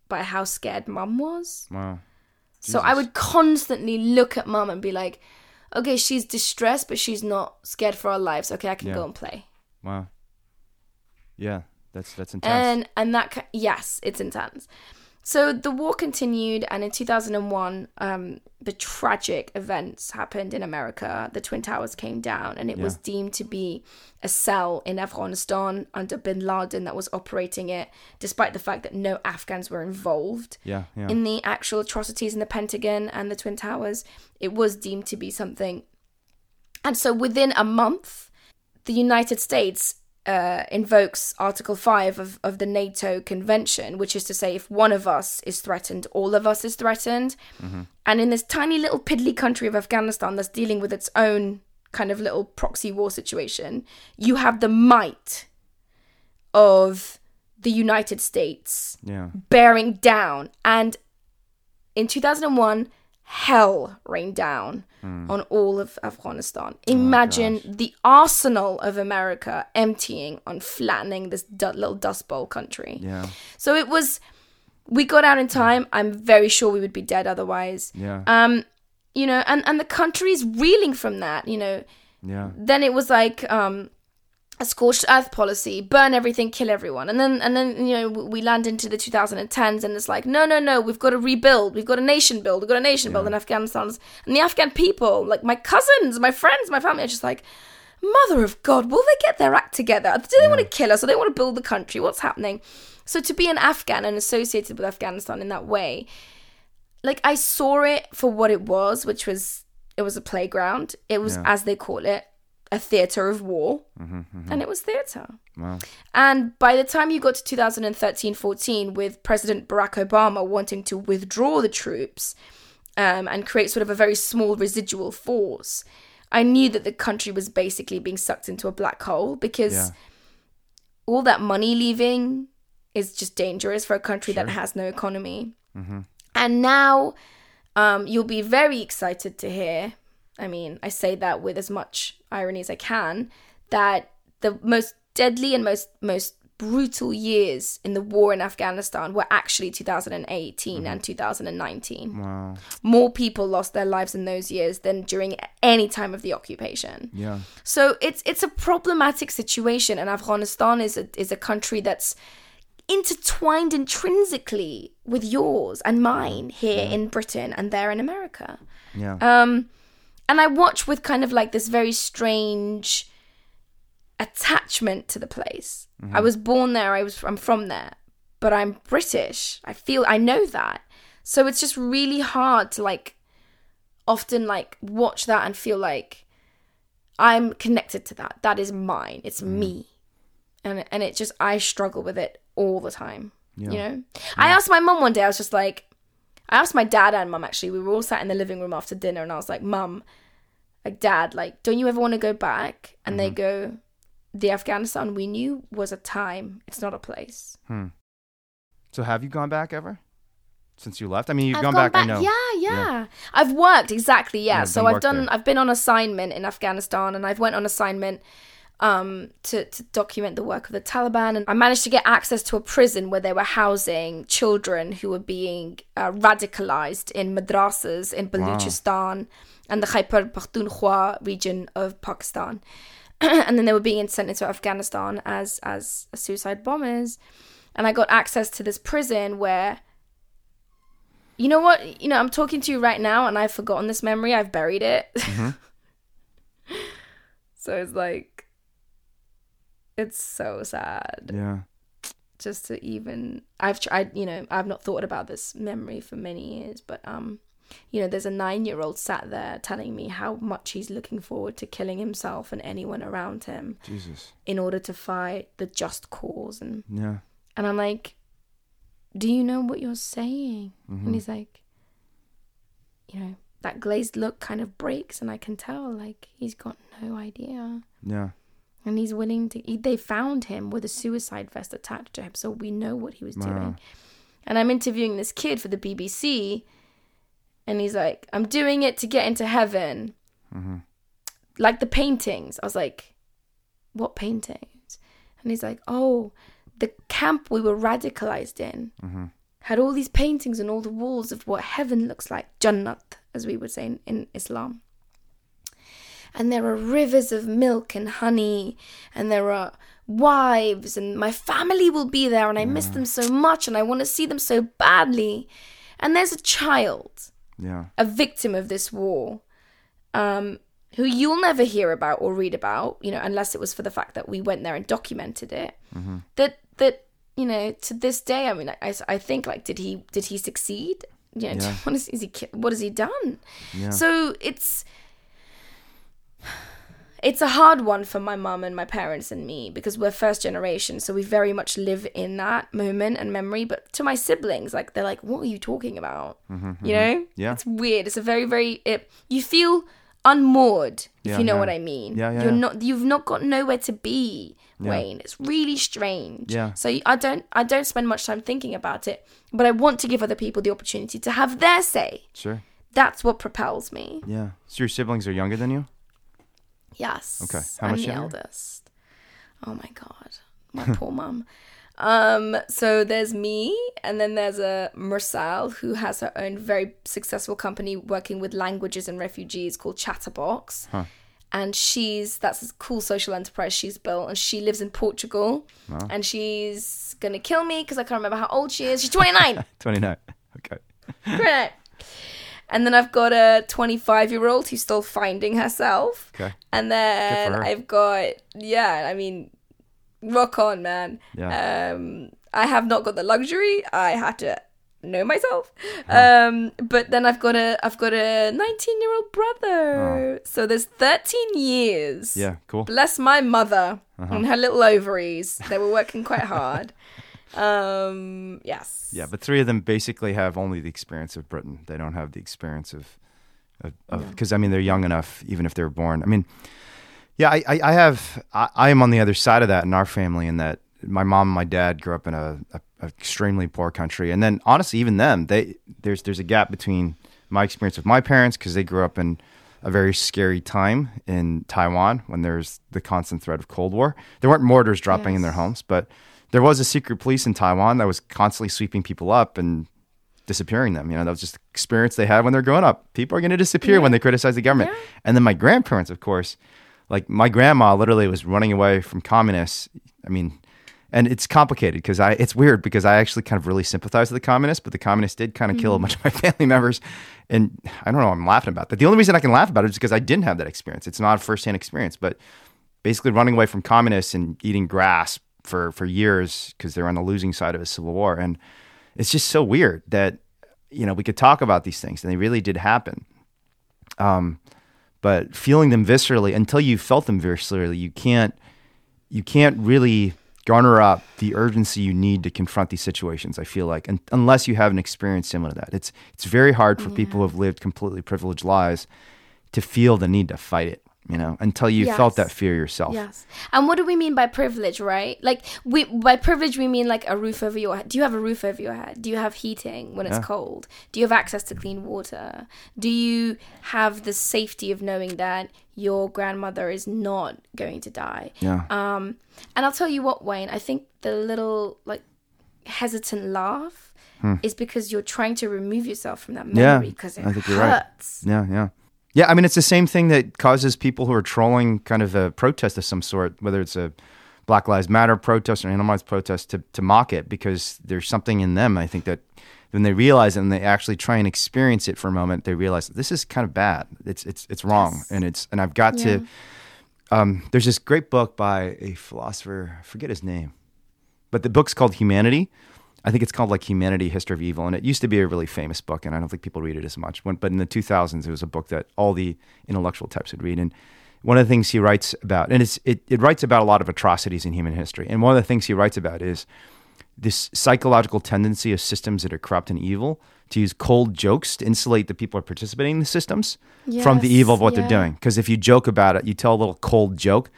by how scared mum was. wow. So I would constantly look at mum and be like, okay, she's distressed, but she's not scared for our lives. Okay, I can Yeah. go and play. Wow. Yeah. That's that's intense. And and that yes, it's intense. So the war continued, and in 2001, um, the tragic events happened in America. The Twin Towers came down, and it was deemed to be a cell in Afghanistan under Bin Laden that was operating it, despite the fact that no Afghans were involved. yeah. Yeah. in the actual atrocities in the Pentagon and the Twin Towers. It was deemed to be something. And so within a month, the United States uh, invokes Article 5 of, of the NATO Convention, which is to say, if one of us is threatened, all of us is threatened. And in this tiny little piddly country of Afghanistan that's dealing with its own kind of little proxy war situation, you have the might of the United States yeah. bearing down. And in 2001, hell rained down on all of Afghanistan. Imagine the arsenal of America emptying on flattening this du- little dust bowl country. Yeah. So it was. We got out in time. I'm very sure we would be dead otherwise. Yeah. Um, you know, and and the country is reeling from that. You know, yeah. then it was like um a scorched earth policy burn everything kill everyone. And then and then you know we land into the 2010s and it's like no no no we've got to rebuild. We've got a nation build. We've got a nation build in afghanistan. And the afghan people like my cousins my friends my family are just like mother of god will they get their act together? Do they want to kill us? Or do they want to build the country? What's happening? So to be an afghan and associated with afghanistan in that way like I saw it for what it was, which was it was a playground. It was Yeah. as they call it, a theater of war, and it was theater. Wow. And by the time you got to 2013 14, with President Barack Obama wanting to withdraw the troops um, and create sort of a very small residual force, I knew that the country was basically being sucked into a black hole because Yeah. all that money leaving is just dangerous for a country that has no economy. And now um, you'll be very excited to hear. I mean, I say that with as much irony as I can. That the most deadly and most most brutal years in the war in Afghanistan were actually 2018 and 2019. Wow. More people lost their lives in those years than during any time of the occupation. Yeah. So it's it's a problematic situation, and Afghanistan is a is a country that's intertwined intrinsically with yours and mine here in Britain and there in America. Yeah. Um, and I watch with kind of like this very strange attachment to the place. Mm-hmm. I was born there. I was I'm from there, but I'm British. I feel I know that. So it's just really hard to like often like watch that and feel like I'm connected to that. That is mine. It's mm-hmm. me. And and it just I struggle with it all the time. Yeah. You know? I asked my mum one day, I was just like I asked my dad and mum actually, we were all sat in the living room after dinner and I was like, Mum, like dad, like, don't you ever want to go back? And they go, The Afghanistan we knew was a time. It's not a place. Hmm. So have you gone back ever? Since you left? I mean, you've I've gone, back, I know. Yeah, yeah, I've worked exactly. Yeah. Yeah, so I've done. there. I've been on assignment in Afghanistan, and I've went on assignment um, to to document the work of the Taliban, and I managed to get access to a prison where they were housing children who were being uh, radicalized in madrasas in Baluchistan and the Khyber Pakhtunkhwa region of Pakistan. and then they were being sent into Afghanistan as as suicide bombers. And I got access to this prison where you know what? You know, I'm talking to you right now and I've forgotten this memory. I've buried it. so it's like it's so sad Yeah. just to even I've tried, you know, I've not thought about this memory for many years, but um you know, there's a 9-year-old sat there telling me how much he's looking forward to killing himself and anyone around him Jesus. in order to fight the just cause and Yeah. and I'm like, "Do you know what you're saying?" Mm-hmm. And he's like, you know, that glazed look kind of breaks, and I can tell like he's got no idea. Yeah. And he's willing to. He, they found him with a suicide vest attached to him, so we know what he was Wow. doing. And I'm interviewing this kid for the BBC, and he's like, "I'm doing it to get into heaven." Mm-hmm. Like the paintings. I was like, "What paintings?" And he's like, "Oh, the camp we were radicalized in Mm-hmm. had all these paintings on all the walls of what heaven looks like, Jannat, as we would say in, in Islam. And there are rivers of milk and honey, and there are wives, and my family will be there, and I miss them so much, and I want to see them so badly. And there's a child, Yeah. a victim of this war, um, who you'll never hear about or read about, you know, unless it was for the fact that we went there and documented it. That that you know, to this day, I mean, I, I think like, did he did he succeed? You know, Yeah. what is, is he what has he done? Yeah. So it's it's a hard one for my mum and my parents and me because we're first generation, so we very much live in that moment and memory. But to my siblings, like they're like, "What are you talking about?" You know? Mm-hmm, Yeah. it's weird. It's a very very it, you feel unmoored if Yeah, you know yeah. what I mean. Yeah, yeah, You're yeah. not you've not got nowhere to be. Wayne. It's really strange. Yeah. So I don't I don't spend much time thinking about it, but I want to give other people the opportunity to have their say. Sure. That's what propels me. Yeah. So your siblings are younger than you? Yes. Okay. How I'm much the eldest. Oh my god. My poor mum. Um, so there's me, and then there's a Mersal who has her own very successful company working with languages and refugees called Chatterbox. Huh. And she's that's a cool social enterprise she's built, and she lives in Portugal. And she's gonna kill me because I can't remember how old she is. She's 29. 29. Okay. Great. And then I've got a 25 year old who's still finding herself. Okay. And then. I've got, yeah, I mean, rock on, man. Yeah. Um, I have not got the luxury. I had to know myself. Um, but then I've got a, I've got a 19 year old brother. Oh. So there's 13 years. Yeah. Cool. Bless my mother Uh-huh. and her little ovaries. They were working quite hard. Um, yes. Yeah, but three of them basically have only the experience of Britain. They don't have the experience of, of because I mean they're young enough, even if they were born. I mean, yeah, I, I, I have I, I am on the other side of that in our family, in that my mom and my dad grew up in a, a, a extremely poor country, and then honestly, even them, they there's there's a gap between my experience with my parents because they grew up in a very scary time in Taiwan when there's the constant threat of Cold War. There weren't mortars dropping in their homes, but there was a secret police in Taiwan that was constantly sweeping people up and disappearing them. You know, that was just the experience they had when they're growing up. People are going to disappear when they criticize the government. Yeah. And then my grandparents, of course, like my grandma literally was running away from communists. I mean, and it's complicated because I, it's weird because I actually kind of really sympathize with the communists, but the communists did kind of kill a mm-hmm. bunch of my family members. And I don't know, I'm laughing about that. The only reason I can laugh about it is because I didn't have that experience. It's not a firsthand experience, but basically running away from communists and eating grass for for years because they're on the losing side of a civil war. And it's just so weird that you know we could talk about these things and they really did happen. Um but feeling them viscerally until you felt them viscerally you can't you can't really garner up the urgency you need to confront these situations i feel like and, unless you have an experience similar to that. It's it's very hard for people who have lived completely privileged lives to feel the need to fight it you know until you felt that fear yourself Yes. And what do we mean by privilege, right? Like we by privilege we mean like a roof over your head. Do you have a roof over your head? Do you have heating when it's cold? Do you have access to clean water? Do you have the safety of knowing that your grandmother is not going to die? yeah Um and I'll tell you what, Wayne, I think the little like hesitant laugh is because you're trying to remove yourself from that Hmm. Yeah, memory because it I think you're right. hurts. Yeah, yeah. Yeah, I mean, it's the same thing that causes people who are trolling kind of a protest of some sort, whether it's a Black Lives Matter protest or Animal Rights protest, to, to mock it because there's something in them, I think, that when they realize it and they actually try and experience it for a moment, they realize this is kind of bad. It's it's it's wrong, Yes. and it's and I've got Yeah. to. Um, there's this great book by a philosopher, I forget his name, but the book's called Humanity. I think it's called like Humanity, History of Evil, and it used to be a really famous book, and I don't think people read it as much. When, but in the 2000s, it was a book that all the intellectual types would read. And one of the things he writes about, and it's, it, it writes about a lot of atrocities in human history. And one of the things he writes about is this psychological tendency of systems that are corrupt and evil to use cold jokes to insulate the people who are participating in the systems from the evil of what yeah. they're doing. Because if you joke about it, you tell a little cold joke,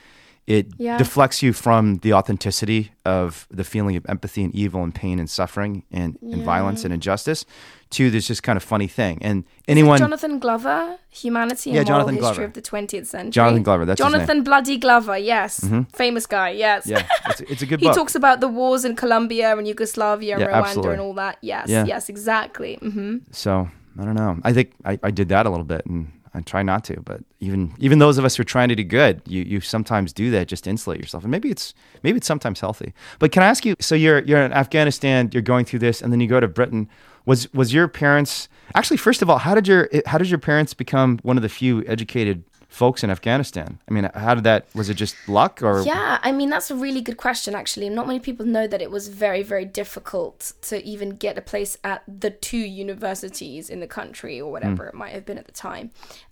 it Yeah. deflects you from the authenticity of the feeling of empathy and evil and pain and suffering and, and violence and injustice to this just kind of funny thing. And anyone, Jonathan Glover, Humanity and Yeah, Moral Jonathan History Glover. of the 20th Century. Jonathan Glover, that's. Mm-hmm. Jonathan Bloody Glover, yes. Famous guy, yes. yeah, it's, it's a good He talks about the wars in Colombia and Yugoslavia and Yeah, Rwanda absolutely. and all that. Yes, Yeah. yes, exactly. hmm So I don't know. I think I, I did that a little bit, and I try not to. But even even those of us who are trying to do good, you you sometimes do that just to insulate yourself, and maybe it's maybe it's sometimes healthy. But can I ask you? So you're you're in Afghanistan, you're going through this, and then you go to Britain. Was was your parents actually? First of all, how did your how did your parents become one of the few educated folks in Afghanistan? I mean, how did that? Was it just luck or? Yeah, I mean, that's a really good question, actually. Not many people know that it was very, very difficult to even get a place at the two universities in the country or whatever it might have been at the time.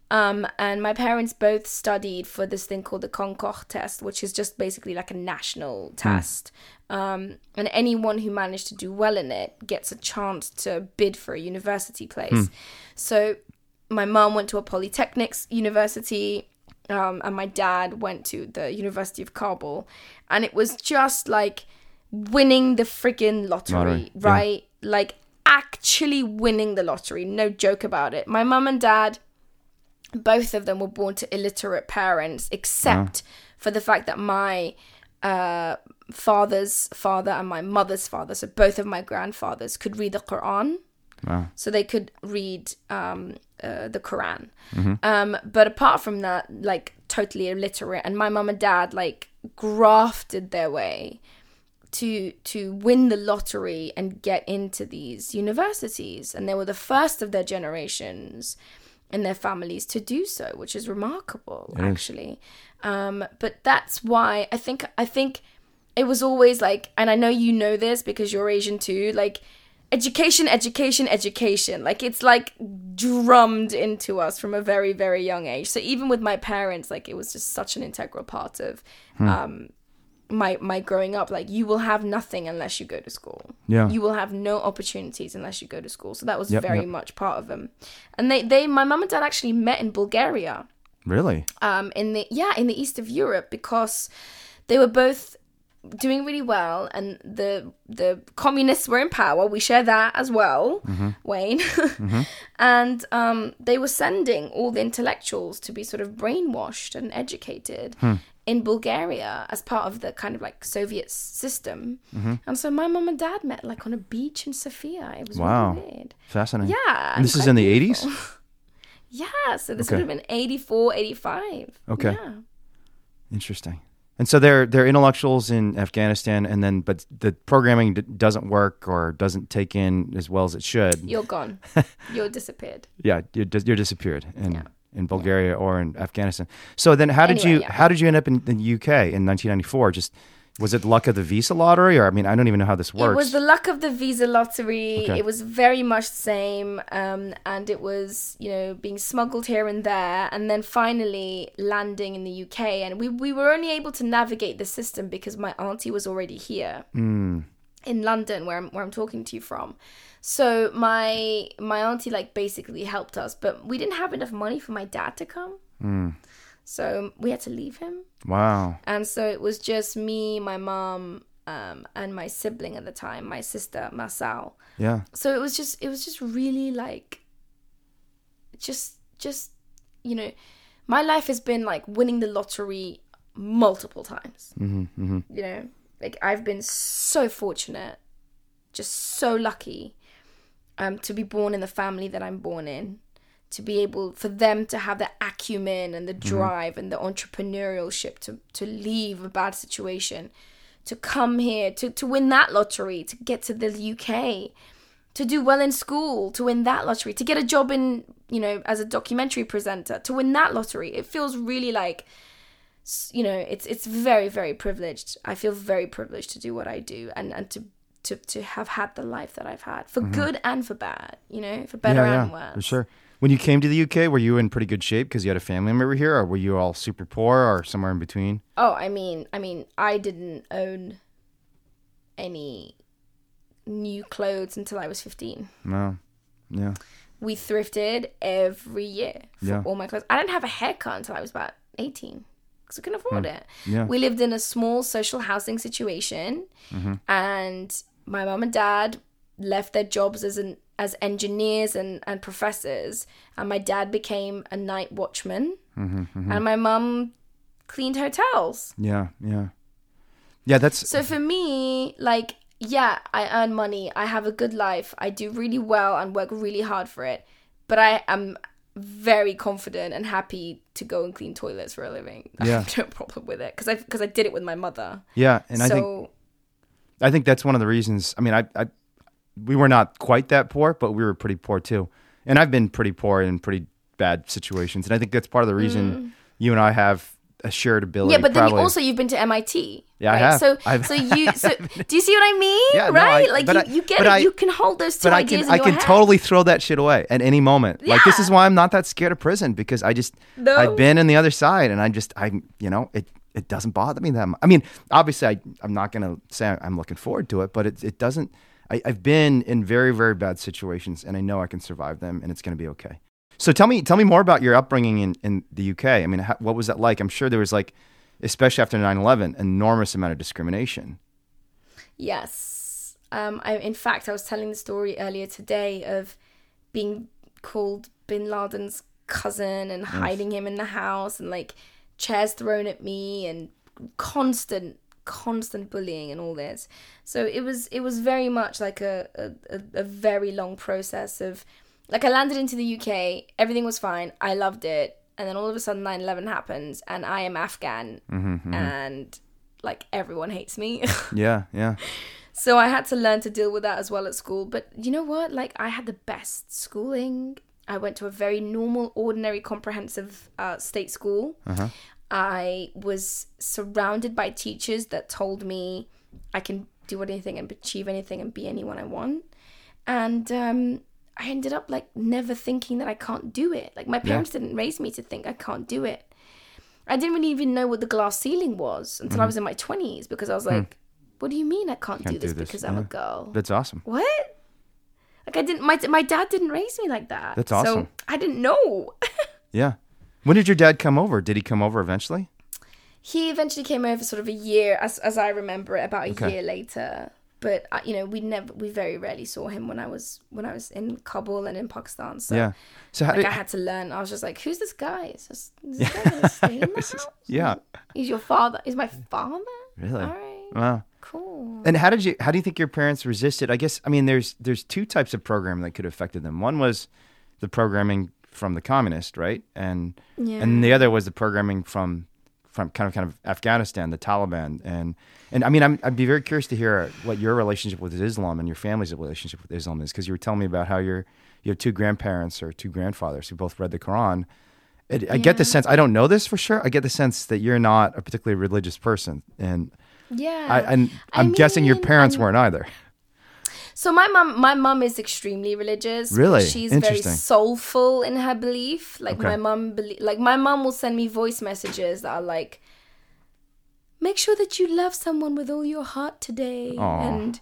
Um, and my parents both studied for this thing called the Concours test, which is just basically like a national test. Um, and anyone who managed to do well in it gets a chance to bid for a university place. So my mom went to a polytechnics university um, and my dad went to the university of kabul. And it was just like winning the freaking lottery, Lottery, yeah. right? Like actually winning the lottery no joke about it. My mum and dad both of them were born to illiterate parents except for the fact that my uh, father's father and my mother's father so both of my grandfathers could read the quran Wow. so they could read um, uh, the Quran. Um, but apart from that, like totally illiterate, and my mum and dad like grafted their way to to win the lottery and get into these universities, and they were the first of their generations in their families to do so, which is remarkable, actually. Um, but that's why I think I think it was always like, and I know you know this because you're Asian too, like education, education, education. Like it's like drummed into us from a very, very young age. So even with my parents, like it was just such an integral part of um my my growing up. Like you will have nothing unless you go to school. Yeah. You will have no opportunities unless you go to school. So that was Yep, very yep. much part of them. And they, they my mum and dad actually met in Bulgaria Really? um, in the yeah in the east of Europe because they were both doing really well and the the communists were in power we share that as well mm-hmm. wayne mm-hmm. and um, they were sending all the intellectuals to be sort of brainwashed and educated hmm. in bulgaria as part of the kind of like soviet system mm-hmm. and so my mom and dad met like on a beach in sofia it was Wow. really weird Fascinating. yeah And this is in the beautiful. 80s? yeah so this Okay. would have been 84 85 Okay. yeah. Interesting. And so they're they're intellectuals in Afghanistan, and then but the programming d- doesn't work or doesn't take in as well as it should. You're gone. You're disappeared. yeah, you're, dis- you're disappeared in Yeah. in Bulgaria or in Afghanistan. So then, how did Anyway, you yeah. how did you end up in the UK in 1994? Just was it luck of the visa lottery, or I mean, I don't even know how this works. It was the luck of the visa lottery. Okay. It was very much the same, um, and it was you know being smuggled here and there, and then finally landing in the UK. And we we were only able to navigate the system because my auntie was already here Mm, in London, where I'm where I'm talking to you from. So my my auntie like basically helped us, but we didn't have enough money for my dad to come. mm. So we had to leave him. wow. And so it was just me, my mom, um, and my sibling at the time, my sister Masal. Yeah. So it was just it was just really like just just you know, my life has been like winning the lottery multiple times. hmm hmm You know, like I've been so fortunate, just so lucky um to be born in the family that I'm born in. To be able for them to have the acumen and the mm-hmm. drive and the entrepreneurship to to leave a bad situation, to come here, to, to win that lottery, to get to the UK, to do well in school, to win that lottery, to get a job in, you know, as a documentary presenter, to win that lottery. It feels really like you know, it's it's very very privileged. I feel very privileged to do what I do and and to to to have had the life that I've had for mm-hmm. good and for bad, you know, for better yeah, and yeah, worse. for sure. When you came to the UK, were you in pretty good shape because you had a family member here, or were you all super poor, or somewhere in between? Oh, I mean, I mean, I didn't own any new clothes until I was 15. No. Yeah. We thrifted every year for Yeah. all my clothes. I didn't have a haircut until I was about 18 because we couldn't afford it. Hmm. Yeah. We lived in a small social housing situation, Mm-hmm. and my mom and dad left their jobs as an as engineers and, and professors, and my dad became a night watchman, Mm-hmm, and my mom cleaned hotels. Yeah. Yeah. Yeah. That's So for me, like, yeah, I earn money, I have a good life, I do really well and work really hard for it, but I am very confident and happy to go and clean toilets for a living. I Yeah. have no problem with it because I because I did it with my mother. yeah. And I think I think that's one of the reasons. I mean, I, I, we were not quite that poor, but we were pretty poor too. And I've been pretty poor in pretty bad situations, and I think that's part of the reason you and I have a shared ability. Mm. yeah, but then you also you've been to MIT. Yeah, I have. So I've- so you so do you see what I mean? Yeah, no, right? I- like you, I- you get it. I- you can hold those two but I ideas can in I can head. totally throw that shit away at any moment. Like this is why I'm not that scared of prison because I just No. I've been in the other side and I just I you know it it doesn't bother me that much. I mean, obviously I I'm not gonna say I'm looking forward to it, but it it doesn't. I, I've been in very very bad situations and I know I can survive them and it's gonna be okay. So tell me tell me more about your upbringing in in the UK. I mean, how, what was that like? I'm sure there was like, especially after 9/11, enormous amount of discrimination. Yes. Um, I, in fact, I was telling the story earlier today of being called Bin Laden's cousin and hiding him in the house and like chairs thrown at me and constant, constant bullying and all this. So it was, it was very much like a, a, a, very long process of, like I landed into the UK, everything was fine, I loved it, and then all of a sudden 9/11 happens, and I am Afghan, mm-hmm, mm-hmm. and like everyone hates me. Yeah, yeah. So I had to learn to deal with that as well at school. But you know what? Like I had the best schooling. I went to a very normal, ordinary, comprehensive uh, state school. Uh-huh. I was surrounded by teachers that told me I can do anything and achieve anything and be anyone I want. And um, I ended up like never thinking that I can't do it. Like my parents didn't raise me to think I can't do it. I didn't really even know what the glass ceiling was until I was in my 20s because I was like, what do you mean I can't, do Can't this do this, because I'm a girl? That's awesome. what? Like I didn't my my dad didn't raise me like that. That's So awesome. I didn't know. Yeah. When did your dad come over? Did he come over eventually? he eventually came over sort of a year as as I remember it about a Okay. year later. But uh, you know, we never we very rarely saw him when I was when I was in Kabul and in Pakistan. So yeah. So how like did, I had to learn. I was just like, "Who's this guy? Is this, is this guy gonna stay in the house? yeah. He's your father? He's my father? Really? All right, Wow. cool. And how did you how do you think your parents resisted? I guess I mean there's there's two types of programming that could have affected them. One was the programming from the communist, right? And Yeah. and the other was the programming from from kind of kind of Afghanistan, the Taliban, and and I mean I'm, I'd be very curious to hear what your relationship with Islam and your family's relationship with Islam is because you were telling me about how your you have two grandparents or two grandfathers who both read the Quran. It, I get the sense I don't know this for sure. I get the sense that you're not a particularly religious person, and yeah. I, and I I'm guessing your parents I'm- weren't either. So my mum, my mum is extremely religious. Really? she's very soulful in her belief. Like Okay. my mum, belie- like my mum will send me voice messages that are like, "Make sure that you love someone with all your heart today," Aw. and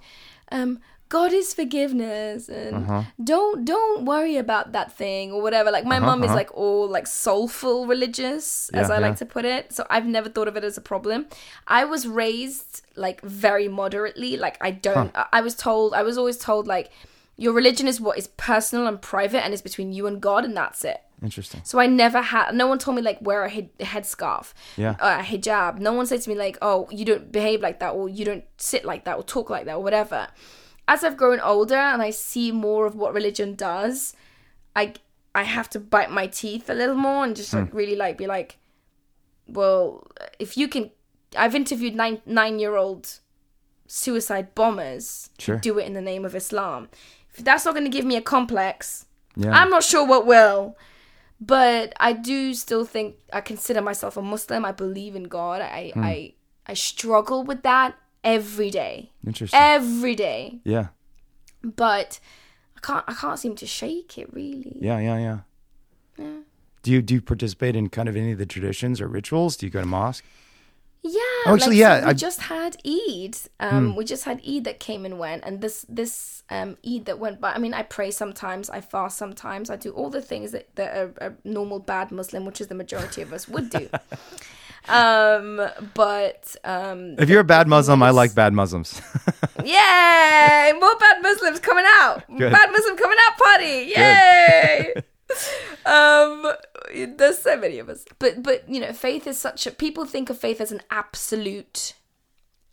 um, God is forgiveness, and Uh-huh. don't don't worry about that thing or whatever. Like my mum is uh-huh. like all like soulful religious, as I yeah. like to put it. So I've never thought of it as a problem. I was raised like very moderately. Like I don't. I I was told. I was always told like your religion is what is personal and private, and is between you and God, and that's it. Interesting. So I never had. No one told me like wear a head, headscarf, Yeah. uh, a hijab. No one said to me like, oh, you don't behave like that, or you don't sit like that, or talk like that, or whatever. As I've grown older and I see more of what religion does, I I have to bite my teeth a little more and just like really like be like, well, if you can, I've interviewed nine nine year old suicide bombers Sure. do it in the name of Islam. If that's not going to give me a complex, Yeah. I'm not sure what will. But I do still think I consider myself a Muslim. I believe in God. I Hmm. I I struggle with that every day. Interesting. Every day. yeah. But I can't I can't seem to shake it really. Yeah. Yeah. Yeah. Yeah. Do you do you participate in kind of any of the traditions or rituals? Do you go to mosque? Yeah. Oh, actually, like, yeah, So we I- just had Eid. Um, We just had Eid that came and went, and this this um, Eid that went by. I mean, I pray sometimes, I fast sometimes, I do all the things that, that a, a normal bad Muslim, which is the majority of us, would do. um, but um, If you're a bad Muslim, I like bad Muslims. Yay! More bad Muslims coming out. Good. Bad Muslim coming out party. Yay! um, there's so many of us, but but you know, faith is such a. People think of faith as an absolute.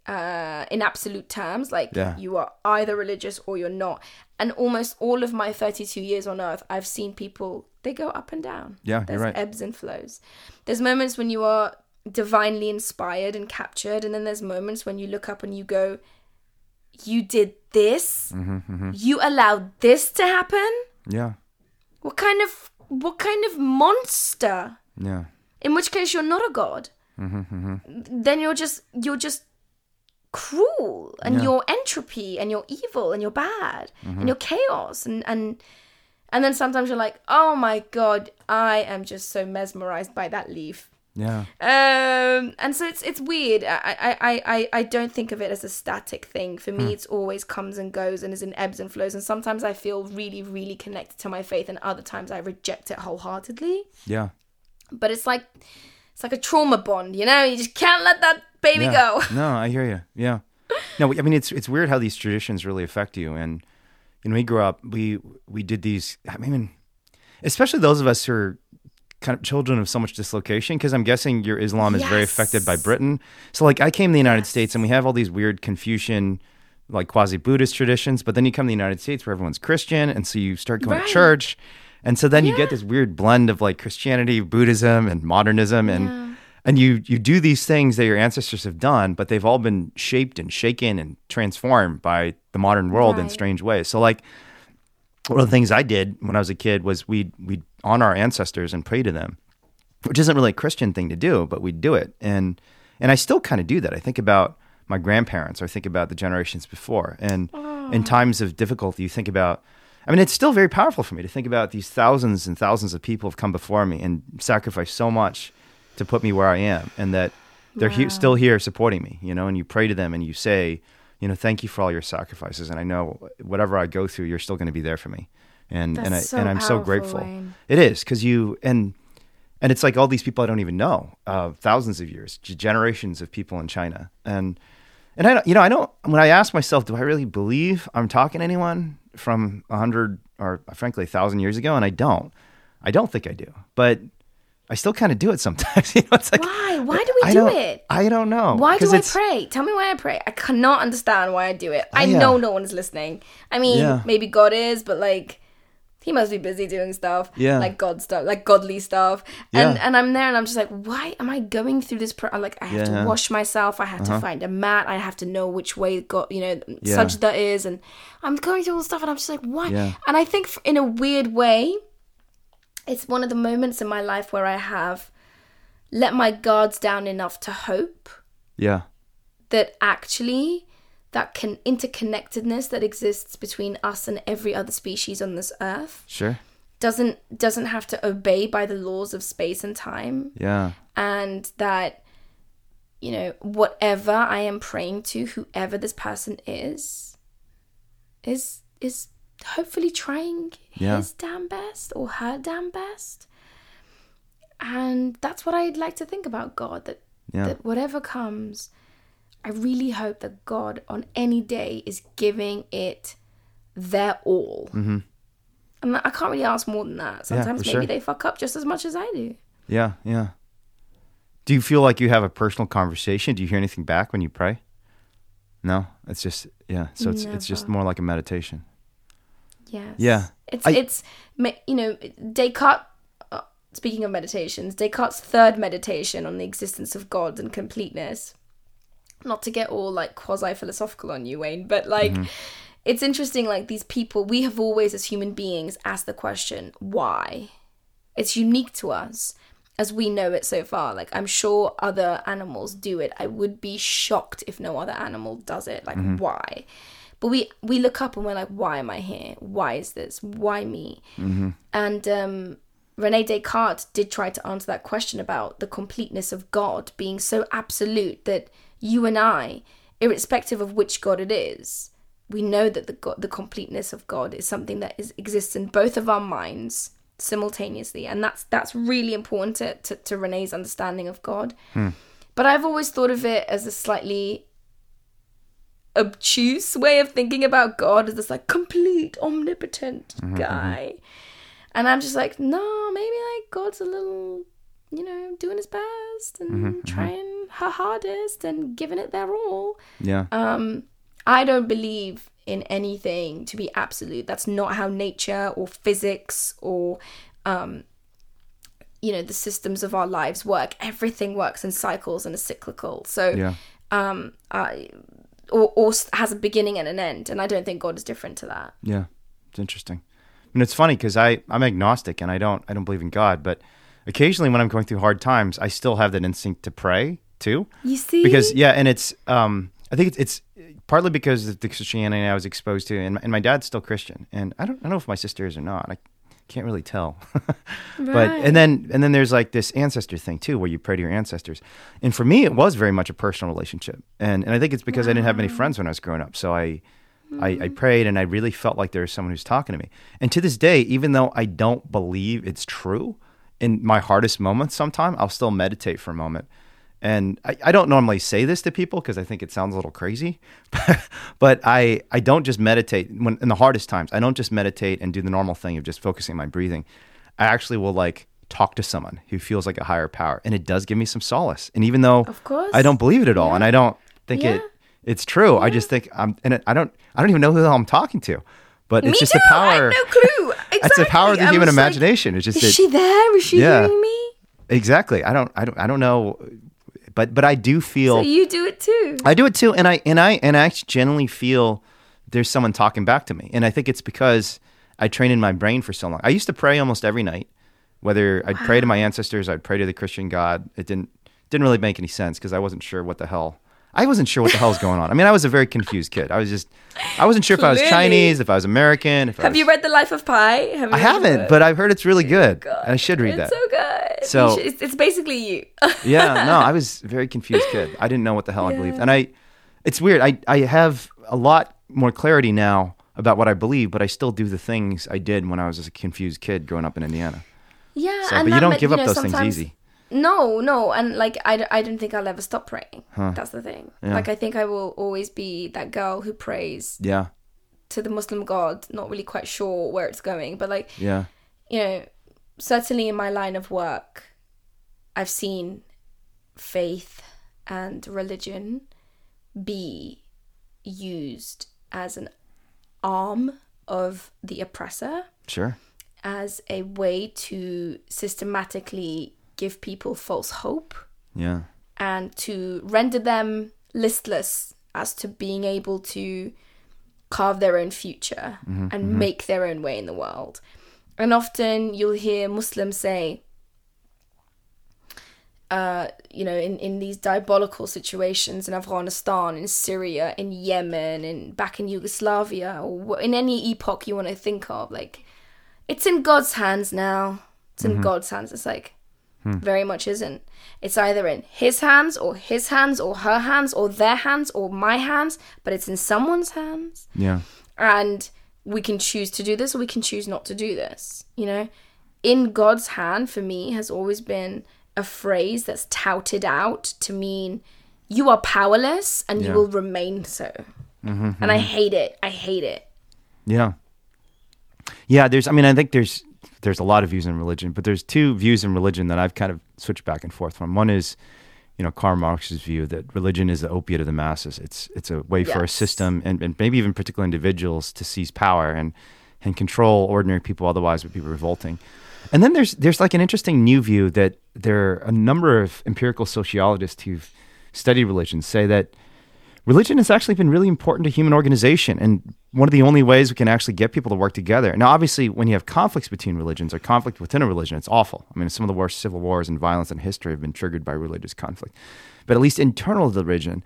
Uh, in absolute terms, like Yeah. you are either religious or you're not. And almost all of my 32 years on earth, I've seen people, they go up and down. Yeah, you're There's right. ebbs and flows. There's moments when you are divinely inspired and captured, and then there's moments when you look up and you go, You did this? Mm-hmm, You allowed this to happen? yeah, What kind of what kind of monster? yeah, In which case you're not a god. Mm-hmm, Then you're just you're just cruel and Yeah. you're entropy and you're evil and you're bad Mm-hmm. and you're chaos and and and then sometimes you're like, oh my god, I am just so mesmerized by that leaf. Yeah, Um, and so it's it's weird. I, I, I, I, I don't think of it as a static thing. For me, it's always comes and goes and is in ebbs and flows. And sometimes I feel really, really connected to my faith, and other times I reject it wholeheartedly. yeah. But it's like it's like a trauma bond, you know. You just can't let that baby yeah. go. No, I hear you. Yeah. No, I mean it's it's weird how these traditions really affect you. And you know, we grew up, we we did these. I mean, especially those of us who are kind of children of so much dislocation, because I'm guessing your Islam is very affected by Britain. So like, I came to the United States, and we have all these weird Confucian. Like quasi Buddhist traditions, but then you come to the United States where everyone's Christian, and so you start going Right. to church, and so then you get this weird blend of like Christianity, Buddhism, and modernism, and and you you do these things that your ancestors have done, but they've all been shaped and shaken and transformed by the modern world in strange ways. So like one of the things I did when I was a kid was we'd we'd honor our ancestors and pray to them, which isn't really a Christian thing to do, but we'd do it. And and I still kind of do that. I think about my grandparents or I think about the generations before. And in ah. times of difficulty, you think about I mean, it's still very powerful for me to think about these thousands and thousands of people who have come before me and sacrificed so much to put me where I am, and that they're he- still here supporting me. You know, and you pray to them and you say, you know, thank you for all your sacrifices, and I know whatever I go through, you're still going to be there for me, and and I so and I'm so grateful. Wayne. It is because you and and it's like all these people I don't even know, uh, thousands of years, g- generations of people in China, and and I don't, you know, I don't. When I ask myself, do I really believe I'm talking to anyone from a hundred or frankly a thousand years ago? And I don't. I don't think I do, but I still kind of do it sometimes. you know, it's like Why? Why do we I do it? I don't know. Why do I pray? Tell me why I pray. I cannot understand why I do it. I know no one's listening. I mean, Yeah. maybe God is, but like he must be busy doing stuff. Yeah. Like God stuff, like godly stuff. And Yeah. and I'm there and I'm just like, why am I going through this pro- like I have Yeah. Uh-huh. to wash myself, I have to find a mat, I have to know which way God, you know, Yeah. sajda is and I'm going through all this stuff and I'm just like, why? And I think in a weird way, it's one of the moments in my life where I have let my guards down enough to hope Yeah. that actually that can interconnectedness that exists between us and every other species on this earth Sure. doesn't doesn't have to obey by the laws of space and time Yeah. and that you know whatever i am praying to whoever this person is is is hopefully trying Yeah. his damn best or her damn best and that's what i'd like to think about god that Yeah. that whatever comes i really hope that god on any day is giving it their all mm-hmm. and i can't really ask more than that sometimes for maybe sure. they fuck up just as much as i do Yeah. Yeah. Do you feel like you have a personal conversation? Do you hear anything back when you pray? No. It's just yeah. So it's it's just more like a meditation. Yes. Yeah. It's I- it's you know Descartes. Uh, speaking of meditations, Descartes' third meditation on the existence of God and completeness. Not to get all like quasi philosophical on you, Wayne, but like it's interesting. Like these people, we have always, as human beings, asked the question why. It's unique to us as we know it so far. Like I'm sure other animals do it. I would be shocked if no other animal does it. Like why? But we we look up and we're like, why am I here? Why is this? Why me? And um Rene Descartes did try to answer that question about the completeness of God being so absolute that you and I, irrespective of which God it is, we know that the God, the completeness of God is something that is exists in both of our minds simultaneously, and that's that's really important to to, to Rene's understanding of God. But I've always thought of it as a slightly obtuse way of thinking about God as this like complete omnipotent guy. And I'm just like, no, maybe like God's a little, you know, doing his best and trying her hardest and giving it their all. Yeah. Um, I don't believe in anything to be absolute. That's not how nature or physics or um, you know the systems of our lives work. Everything works in cycles and is cyclical. So yeah. um, I, or, or has a beginning and an end, and I don't think God is different to that. Yeah, it's interesting. And it's funny because I I'm agnostic and I don't I don't believe in God, but occasionally when I'm going through hard times, I still have that instinct to pray too. You see, Because yeah, and it's um I think it's, it's partly because of the Christianity I was exposed to, and, and my dad's still Christian, and I don't I don't know if my sister is or not. I can't really tell. but and then and then there's like this ancestor thing too, where you pray to your ancestors. And for me, it was very much a personal relationship, and and I think it's because I didn't have many friends when I was growing up, so I. I, I mm. prayed and I really felt like there was someone who's talking to me. And to this day, even though I don't believe it's true, in my hardest moments, sometime I'll still meditate for a moment. And I, I don't normally say this to people because I think it sounds a little crazy, but I, I don't just meditate when in the hardest times. I don't just meditate and do the normal thing of just focusing on my breathing. I actually will like talk to someone who feels like a higher power, and it does give me some solace. And even though Of course. I don't believe it at all, and I don't think Yeah. it it's true, I just think I'm and it, I don't I don't even know who the hell I'm talking to, but it's Me just too. the power. I have no clue. That's the power of the I human was like, imagination. it's just Is it- she there? Is she Yeah. hearing me? exactly. I don't I don't I don't know, but but I do feel. So you do it too. I do it too, and I and I and I actually genuinely feel there's someone talking back to me, and I think it's because I trained in my brain for so long. I used to pray almost every night, whether I'd pray to my ancestors, I'd pray to the Christian God. It didn't didn't really make any sense because I wasn't sure what the hell. I wasn't sure what the hell's going on. I mean, I was a very confused kid. I was just, I wasn't sure if I was Chinese, if I was American. If I Have was, you read The Life of Pi? Have I haven't, but I've heard it's really oh good. God, I should read it's that. so good. So- it's, it's basically you. yeah, no, I was a very confused kid. I didn't know what the hell I believed. And I it's weird. I I have a lot more clarity now about what I believe, but I still do the things I did when I was a confused kid growing up in Indiana. yeah, So, but you don't meant, give you up know, those things easy. No, no, and like I, I don't think I'll ever stop praying. That's the thing. Yeah. Like I think I will always be that girl who prays Yeah. to the Muslim God, not really quite sure where it's going, but like Yeah. you know, certainly in my line of work, I've seen faith and religion be used as an arm of the oppressor, Sure. as a way to systematically give people false hope Yeah. and to render them listless as to being able to carve their own future mm-hmm, and mm-hmm. make their own way in the world. And often you'll hear Muslims say, uh, you know, in, in these diabolical situations in Afghanistan, in Syria, in Yemen, and back in Yugoslavia, or in any epoch you want to think of, like, it's in God's hands now. It's in God's hands. It's like, very much isn't. It's either in his hands, or his hands, or her hands, or their hands, or my hands, but it's in someone's hands Yeah. and we can choose to do this or we can choose not to do this you know in god's hand for me has always been a phrase that's touted out to mean you are powerless and Yeah. you will remain so mm-hmm. and i hate it i hate it Yeah. Yeah, there's I mean, I think there's there's a lot of views in religion, but there's two views in religion that I've kind of switched back and forth from. One is, you know, Karl Marx's view that religion is the opiate of the masses. It's it's a way for a system and, and maybe even particular individuals to seize power and and control ordinary people otherwise would be revolting. And then there's there's like an interesting new view that there are a number of empirical sociologists who've studied religion say that religion has actually been really important to human organization and one of the only ways we can actually get people to work together. Now, obviously, when you have conflicts between religions or conflict within a religion, it's awful. I mean, some of the worst civil wars and violence in history have been triggered by religious conflict. But at least internal to the religion,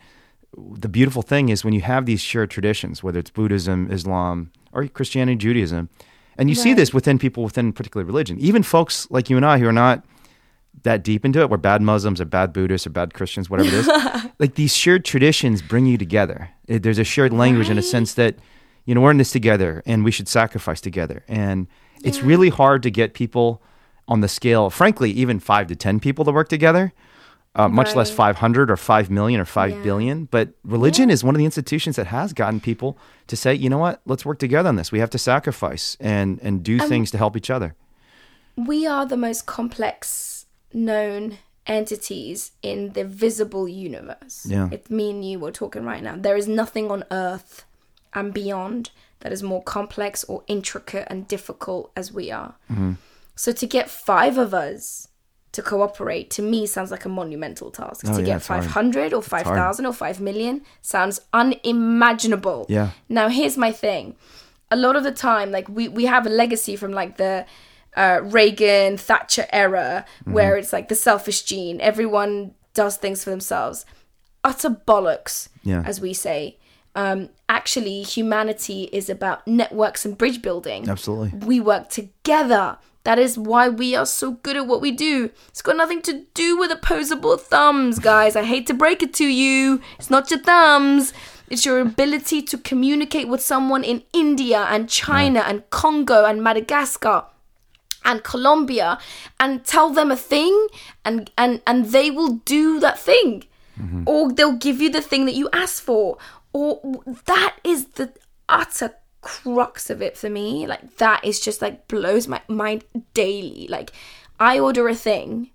the beautiful thing is when you have these shared traditions, whether it's Buddhism, Islam, or Christianity, Judaism, And you see this within people within particular religion, even folks like you and I who are not that deep into it. We're bad Muslims or bad Buddhists or bad Christians, whatever it is. like these shared traditions bring you together. There's a shared language in a sense that you know we're in this together and we should sacrifice together. And it's really hard to get people on the scale, frankly, even five to ten people to work together. Uh, much less 500 or 5 million or five Yeah. billion. But religion is one of the institutions that has gotten people to say, you know what, let's work together on this. We have to sacrifice and, and do things to help each other. we are the most complex known entities in the visible universe. Yeah. It's me and you we're talking right now. There is nothing on earth and beyond that is more complex or intricate and difficult as we are. Mm-hmm. So to get five of us to cooperate to me sounds like a monumental task. Oh, to yeah, get it's hard. 500 or 5,000 or 5 million sounds unimaginable. Yeah. Now here's my thing. A lot of the time, like we we have a legacy from like the uh, Reagan Thatcher era, Mm-hmm. where it's like the selfish gene. Everyone does things for themselves. Utter bollocks, Yeah. as we say. Um, actually, humanity is about networks and bridge building. Absolutely. We work together. That is why we are so good at what we do. It's got nothing to do with opposable thumbs, guys. I hate to break it to you. It's not your thumbs. It's your ability to communicate with someone in India and China and Congo and Madagascar and Colombia and tell them a thing and and and they will do that thing. Mm-hmm. Or they'll give you the thing that you asked for. Or that is the utter crux of it for me. Like that is just like blows my mind daily. Like I order a thing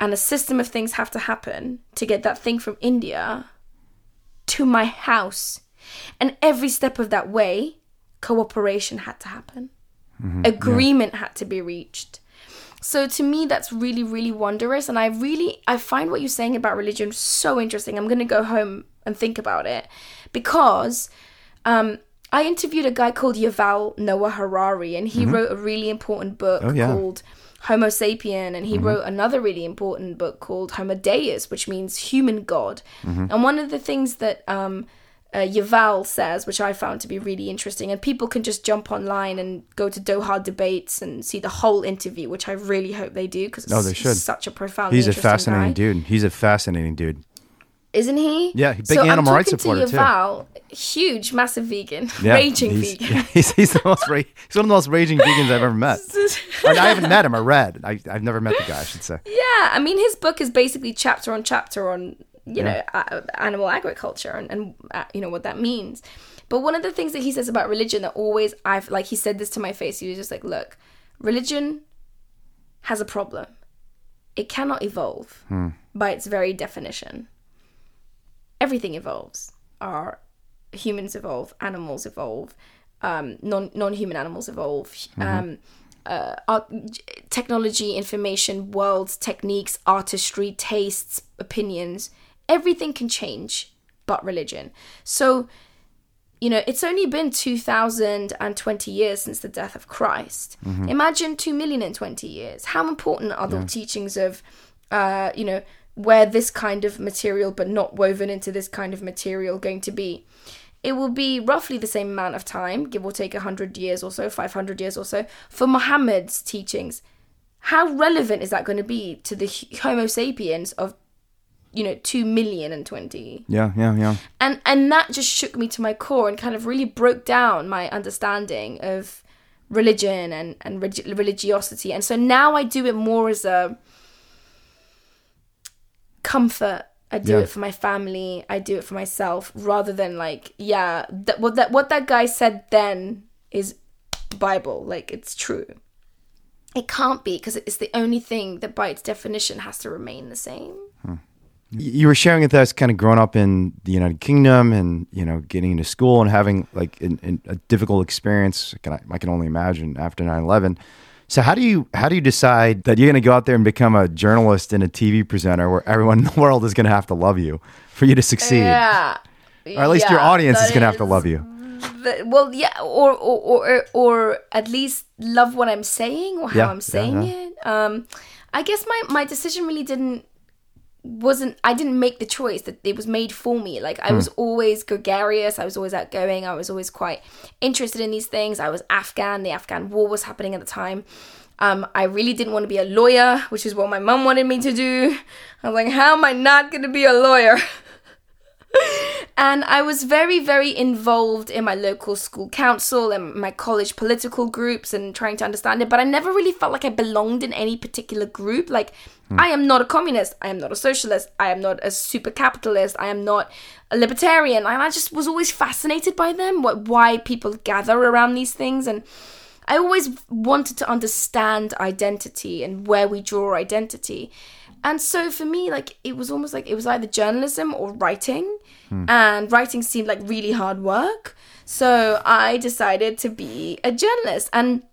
and a system of things have to happen to get that thing from India to my house. And every step of that way, cooperation had to happen. Agreement had to be reached. So to me that's really really wondrous and I really I find what you're saying about religion so interesting. I'm going to go home and think about it because um I interviewed a guy called Yuval Noah Harari and he wrote a really important book Oh, yeah. called Homo sapien and he wrote another really important book called Homo Deus which means human god. And one of the things that um uh, Yuval says, which I found to be really interesting, and people can just jump online and go to Doha debates and see the whole interview, which I really hope they do because Oh, they should. such a profound. He's a fascinating dude. He's a fascinating dude. isn't he? Yeah, big so animal I'm rights supporter, to too. Huge, massive vegan, Yeah, raging he's, vegan. yeah, he's, he's the most ra- he's one of the most raging vegans I've ever met. Or, I haven't met him. I read. I, I've never met the guy. I should say. Yeah, I mean, his book is basically chapter on chapter on you Yeah. know uh, animal agriculture and, and uh, you know what that means. But one of the things that he says about religion that always I've like he said this to my face. He was just like, "Look, religion has a problem. It cannot evolve by its very definition. Everything evolves. Our humans evolve, animals evolve, um, non non human animals evolve." Um, uh, art, technology, information, worlds, techniques, artistry, tastes, opinions, everything can change but religion. So, you know, it's only been 2020 years since the death of Christ. Imagine 2 million in 20 years. How important are the teachings of, uh, you know, where this kind of material but not woven into this kind of material going to be? it will be roughly the same amount of time, give or take 100 years or so, 500 years or so, for Muhammad's teachings. How relevant is that going to be to the Homo sapiens of, you know, 2 million and 20? Yeah, yeah, yeah. And, and that just shook me to my core and kind of really broke down my understanding of religion and, and relig- religiosity. And so now I do it more as a comfort I do Yeah. it for my family. I do it for myself, rather than like, yeah, that what that what that guy said then is Bible. Like it's true. It can't be because it's the only thing that, by its definition, has to remain the same. Y- You were sharing with us kind of growing up in the United Kingdom and, you know, getting into school and having like an, an, a difficult experience. Can I, I can only imagine after 9 11. So how do you how do you decide that you're going to go out there and become a journalist and a TV presenter where everyone in the world is going to have to love you for you to succeed, Yeah, or at least your audience is going to have to love you? the- well, yeah, or, or or or at least love what I'm saying or how Yeah, I'm yeah, saying yeah. it. Um, I guess my my decision really didn't wasn't I didn't make the choice that it was made for me. Like I was always gregarious, I was always outgoing, I was always quite interested in these things. I was Afghan, the Afghan war was happening at the time. Um, I really didn't want to be a lawyer, which is what my mum wanted me to do. I was like, how am I not going to be a lawyer? and I was very, very involved in my local school council and my college political groups and trying to understand it. But I never really felt like I belonged in any particular group. Like, I am not a communist. I am not a socialist. I am not a super capitalist. I am not a libertarian. And I just was always fascinated by them, what, why people gather around these things. And I always wanted to understand identity and where we draw identity. And so for me, like it was almost like it was either journalism or writing. Hmm. And writing seemed like really hard work. So I decided to be a journalist. And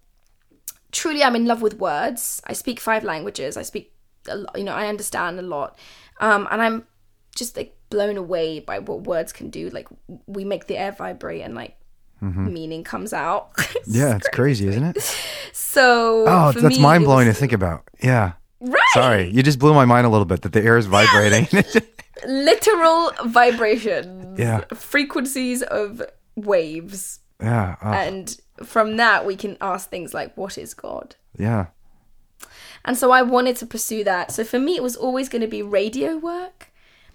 truly I'm in love with words. I speak five languages. I speak you know, I understand a lot. Um, and I'm just like blown away by what words can do. Like we make the air vibrate and like meaning comes out. Yeah, it's crazy, isn't it? So Oh, that's mind blowing to think about. Yeah. Right. Sorry, you just blew my mind a little bit that the air is vibrating. Literal vibration. Yeah. Frequencies of waves. yeah. oh, And from that we can ask things like what is God? yeah. And so I wanted to pursue that. So for me it was always going to be radio work.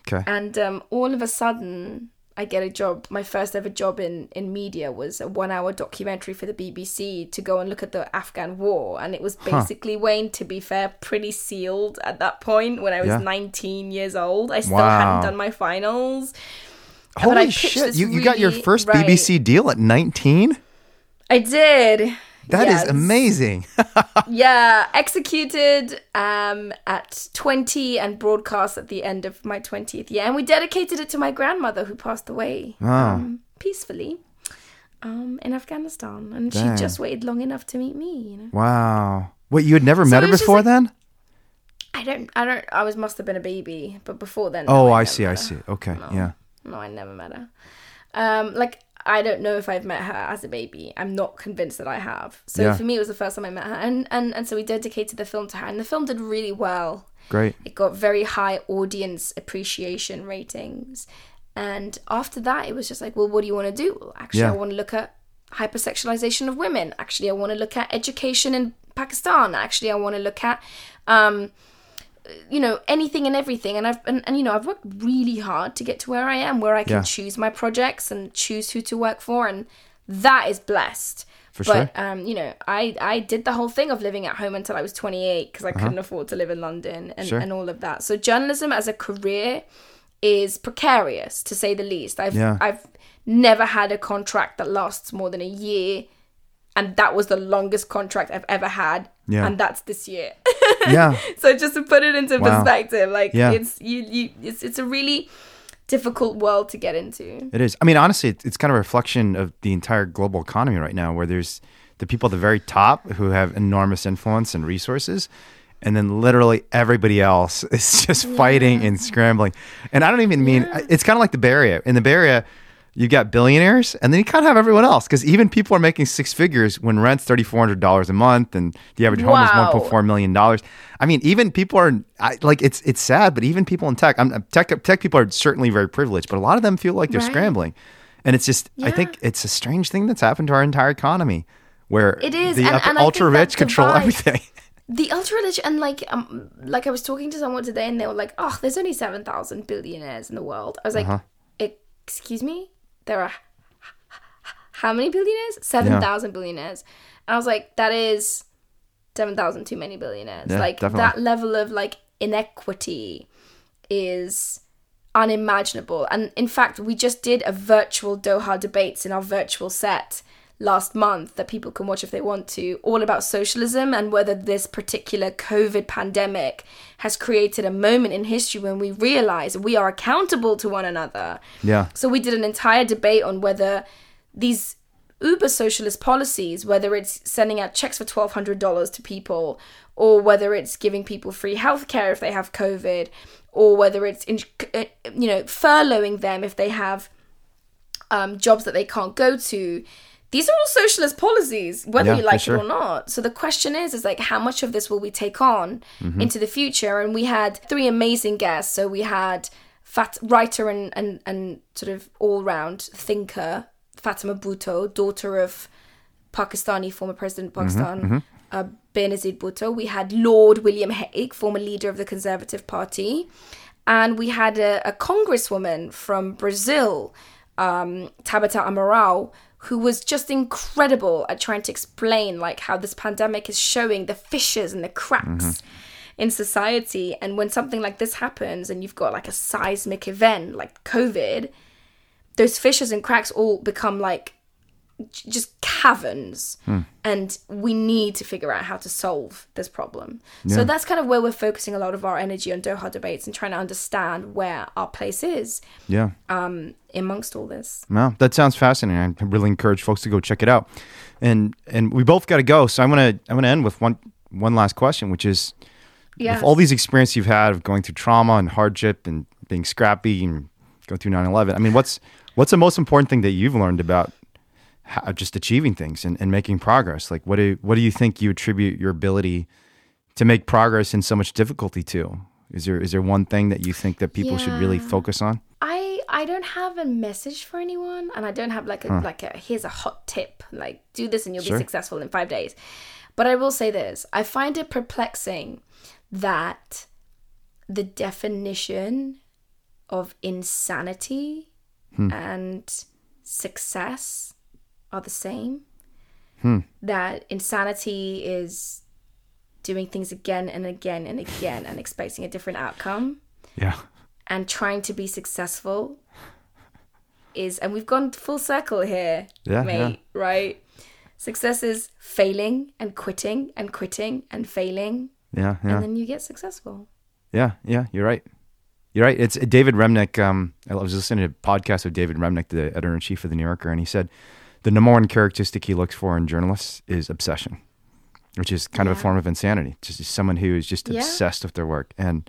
Okay. And um, all of a sudden, I get a job. My first ever job in, in media was a one hour documentary for the BBC to go and look at the Afghan war. And it was basically, Wayne, to be fair, pretty sealed at that point when I was Yeah. 19 years old. I still Wow. hadn't done my finals. Holy shit! You, you got your first right. BBC deal at 19? I did. That is Yes. amazing. yeah, executed um, at 20 and broadcast at the end of my 20th year. And we dedicated it to my grandmother who passed away Wow. um, peacefully um, in Afghanistan. And Dang. she just waited long enough to meet me, you know. wow. What, you had never met her before like- then? I don't, I don't, I was, must have been a baby, but before then. Oh, no, I never see. I see. Okay. Yeah. No, I never met her. Um, like I don't know if I've met her as a baby. I'm not convinced that I have. So Yeah. for me, it was the first time I met her, and and and so we dedicated the film to her, and the film did really well. Great. It got very high audience appreciation ratings, and after that, it was just like, well, what do you want to do? Well, actually, Yeah. I want to look at hypersexualization of women. Actually, I want to look at education in Pakistan. Actually, I want to look at. Um, you know anything and everything and i've and, and you know i've worked really hard to get to where i am where i can Yeah. choose my projects and choose who to work for and that is blessed For but sure. um you know i i did the whole thing of living at home until i was 28 because i couldn't afford to live in london and, Uh-huh. Sure. and all of that so journalism as a career is precarious to say the least i've Yeah. i've never had a contract that lasts more than a year and that was the longest contract i've ever had Yeah. and that's this year Yeah. so just to put it into Wow. perspective, like Yeah. it's you, you it's it's a really difficult world to get into. It is. I mean, honestly, it's, it's kind of a reflection of the entire global economy right now, where there's the people at the very top who have enormous influence and resources, and then literally everybody else is just fighting and scrambling. And I don't even mean it's kind of like the Bay Area. In the Bay Area, you got billionaires, and then you kind of have everyone else because even people are making six figures when rent's thirty four hundred dollars a month, and the average home is one point four million dollars. I mean, even people are I, like it's it's sad, but even people in tech, I'm, tech tech people are certainly very privileged, but a lot of them feel like they're Right. scrambling, and it's just I think it's a strange thing that's happened to our entire economy, where It is, the and- and ultra rich control divide- everything. The ultra rich and like um like I was talking to someone today and they were like, oh, there's only seven thousand billionaires in the world. I was like, Uh-huh. excuse me, there are how many billionaires? Seven thousand billionaires. And I was like, that is seven thousand too many billionaires. Yeah, like definitely. that level of like inequity is unimaginable. And in fact, we just did a virtual Doha debates in our virtual set last month that people can watch if they want to, all about socialism and whether this particular COVID pandemic has created a moment in history when we realize we are accountable to one another. Yeah. So we did an entire debate on whether these uber socialist policies, whether it's sending out checks for twelve hundred dollars to people, or whether it's giving people free healthcare if they have COVID, or whether it's in, you know furloughing them if they have um, jobs that they can't go to. These are all socialist policies, whether Yeah, you like sure. it or not. So the question is, is like, how much of this will we take on Mm-hmm. into the future? And we had three amazing guests. So we had fat writer and and and sort of all round thinker Fatima Bhutto, daughter of Pakistani former president of Mm-hmm, Pakistan, uh, Benazir Bhutto. We had Lord William Hague, former leader of the Conservative Party, and we had a, a congresswoman from Brazil, um, Tabata Amaral, who was just incredible at trying to explain like how this pandemic is showing the fissures and the cracks mm-hmm. in society. And when something like this happens, and you've got like a seismic event like COVID, those fissures and cracks all become like just caverns and we need to figure out how to solve this problem so that's kind of where we're focusing a lot of our energy on doha debates and trying to understand where our place is Yeah. um, amongst all this Well, that sounds fascinating. I really encourage folks to go check it out. And and we both got to go, so I'm gonna I'm gonna end with one one last question, which is yeah with all these experience you've had of going through trauma and hardship and being scrappy and going through 9/11. I mean, what's what's the most important thing that you've learned about how, just achieving things and, and making progress? Like, what do what do you think you attribute your ability to make progress in so much difficulty to? Is there is there one thing that you think that people should really focus on? I I don't have a message for anyone, and I don't have like a like a here's a hot tip, like do this and you'll Sure. be successful in five days. But I will say this: I find it perplexing that the definition of insanity hmm. and success are the same. That insanity is doing things again and again and again and expecting a different outcome Yeah. and trying to be successful is and we've gone full circle here Yeah, mate right success is failing and quitting and quitting and failing Yeah. Yeah. and then you get successful Yeah, yeah, you're right. You're right. It's David Remnick. Um, I was listening to a podcast of David Remnick, the editor in chief of the New Yorker, and he said the number one characteristic he looks for in journalists is obsession, which is kind of a form of insanity. Just someone who is just Yeah. obsessed with their work. And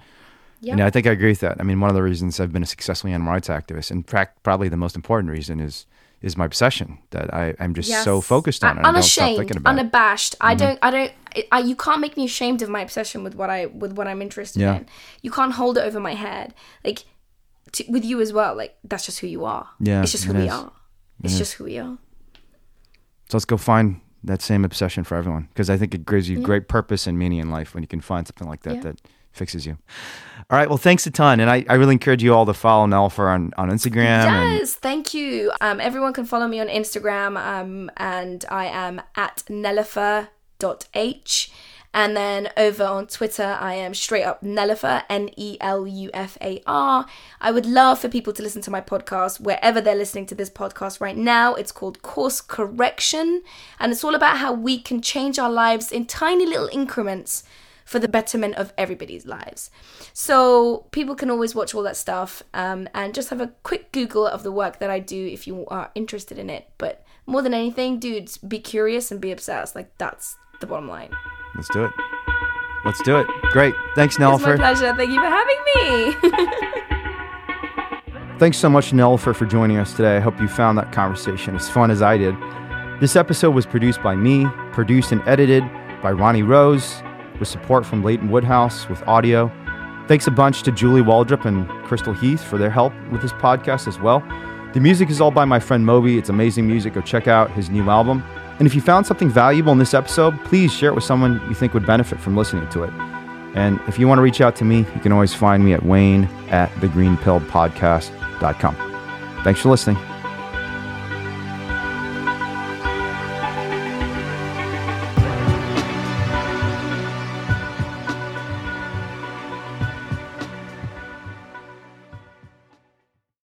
yeah you know, I think I agree with that. I mean, one of the reasons I've been a successful animal rights activist, in fact, probably the most important reason is is my obsession that I, I'm just so focused on it. I don't stop unashamed thinking about it. Mm-hmm. unabashed i don't i don't I, you can't make me ashamed of my obsession with what i with what i'm interested Yeah. in you can't hold it over my head like to, with you as well like that's just who you are Yeah, it's just who it we is. are it's just who we are So let's go find that same obsession for everyone because I think it gives you great purpose and meaning in life when you can find something like that Yeah. that fixes you. All right. Well, thanks a ton. And I, I really encourage you all to follow Nelufar on, on Instagram. And thank you. Um, everyone can follow me on Instagram, um, and I am at nelufar.h. And then over on Twitter, I am straight up Nelufar, N E L U F A R. I would love for people to listen to my podcast wherever they're listening to this podcast right now. It's called Course Correction, and it's all about how we can change our lives in tiny little increments for the betterment of everybody's lives. So people can always watch all that stuff um, and just have a quick Google of the work that I do if you are interested in it. But more than anything, dudes, be curious and be obsessed. Like that's the bottom line. Let's do it. Let's do it. Great. Thanks, It's my Nelufar. pleasure. Thank you for having me. Thanks so much, Nelufar, for joining us today. I hope you found that conversation as fun as I did. This episode was produced by me, produced and edited by Ronnie Rose, with support from Leighton Woodhouse with audio. Thanks a bunch to Julie Waldrop and Crystal Heath for their help with this podcast as well. The music is all by my friend Moby. It's amazing music. Go check out his new album. And if you found something valuable in this episode, please share it with someone you think would benefit from listening to it. And if you want to reach out to me, you can always find me at wayne at thegreenpilledpodcast.com. Thanks for listening.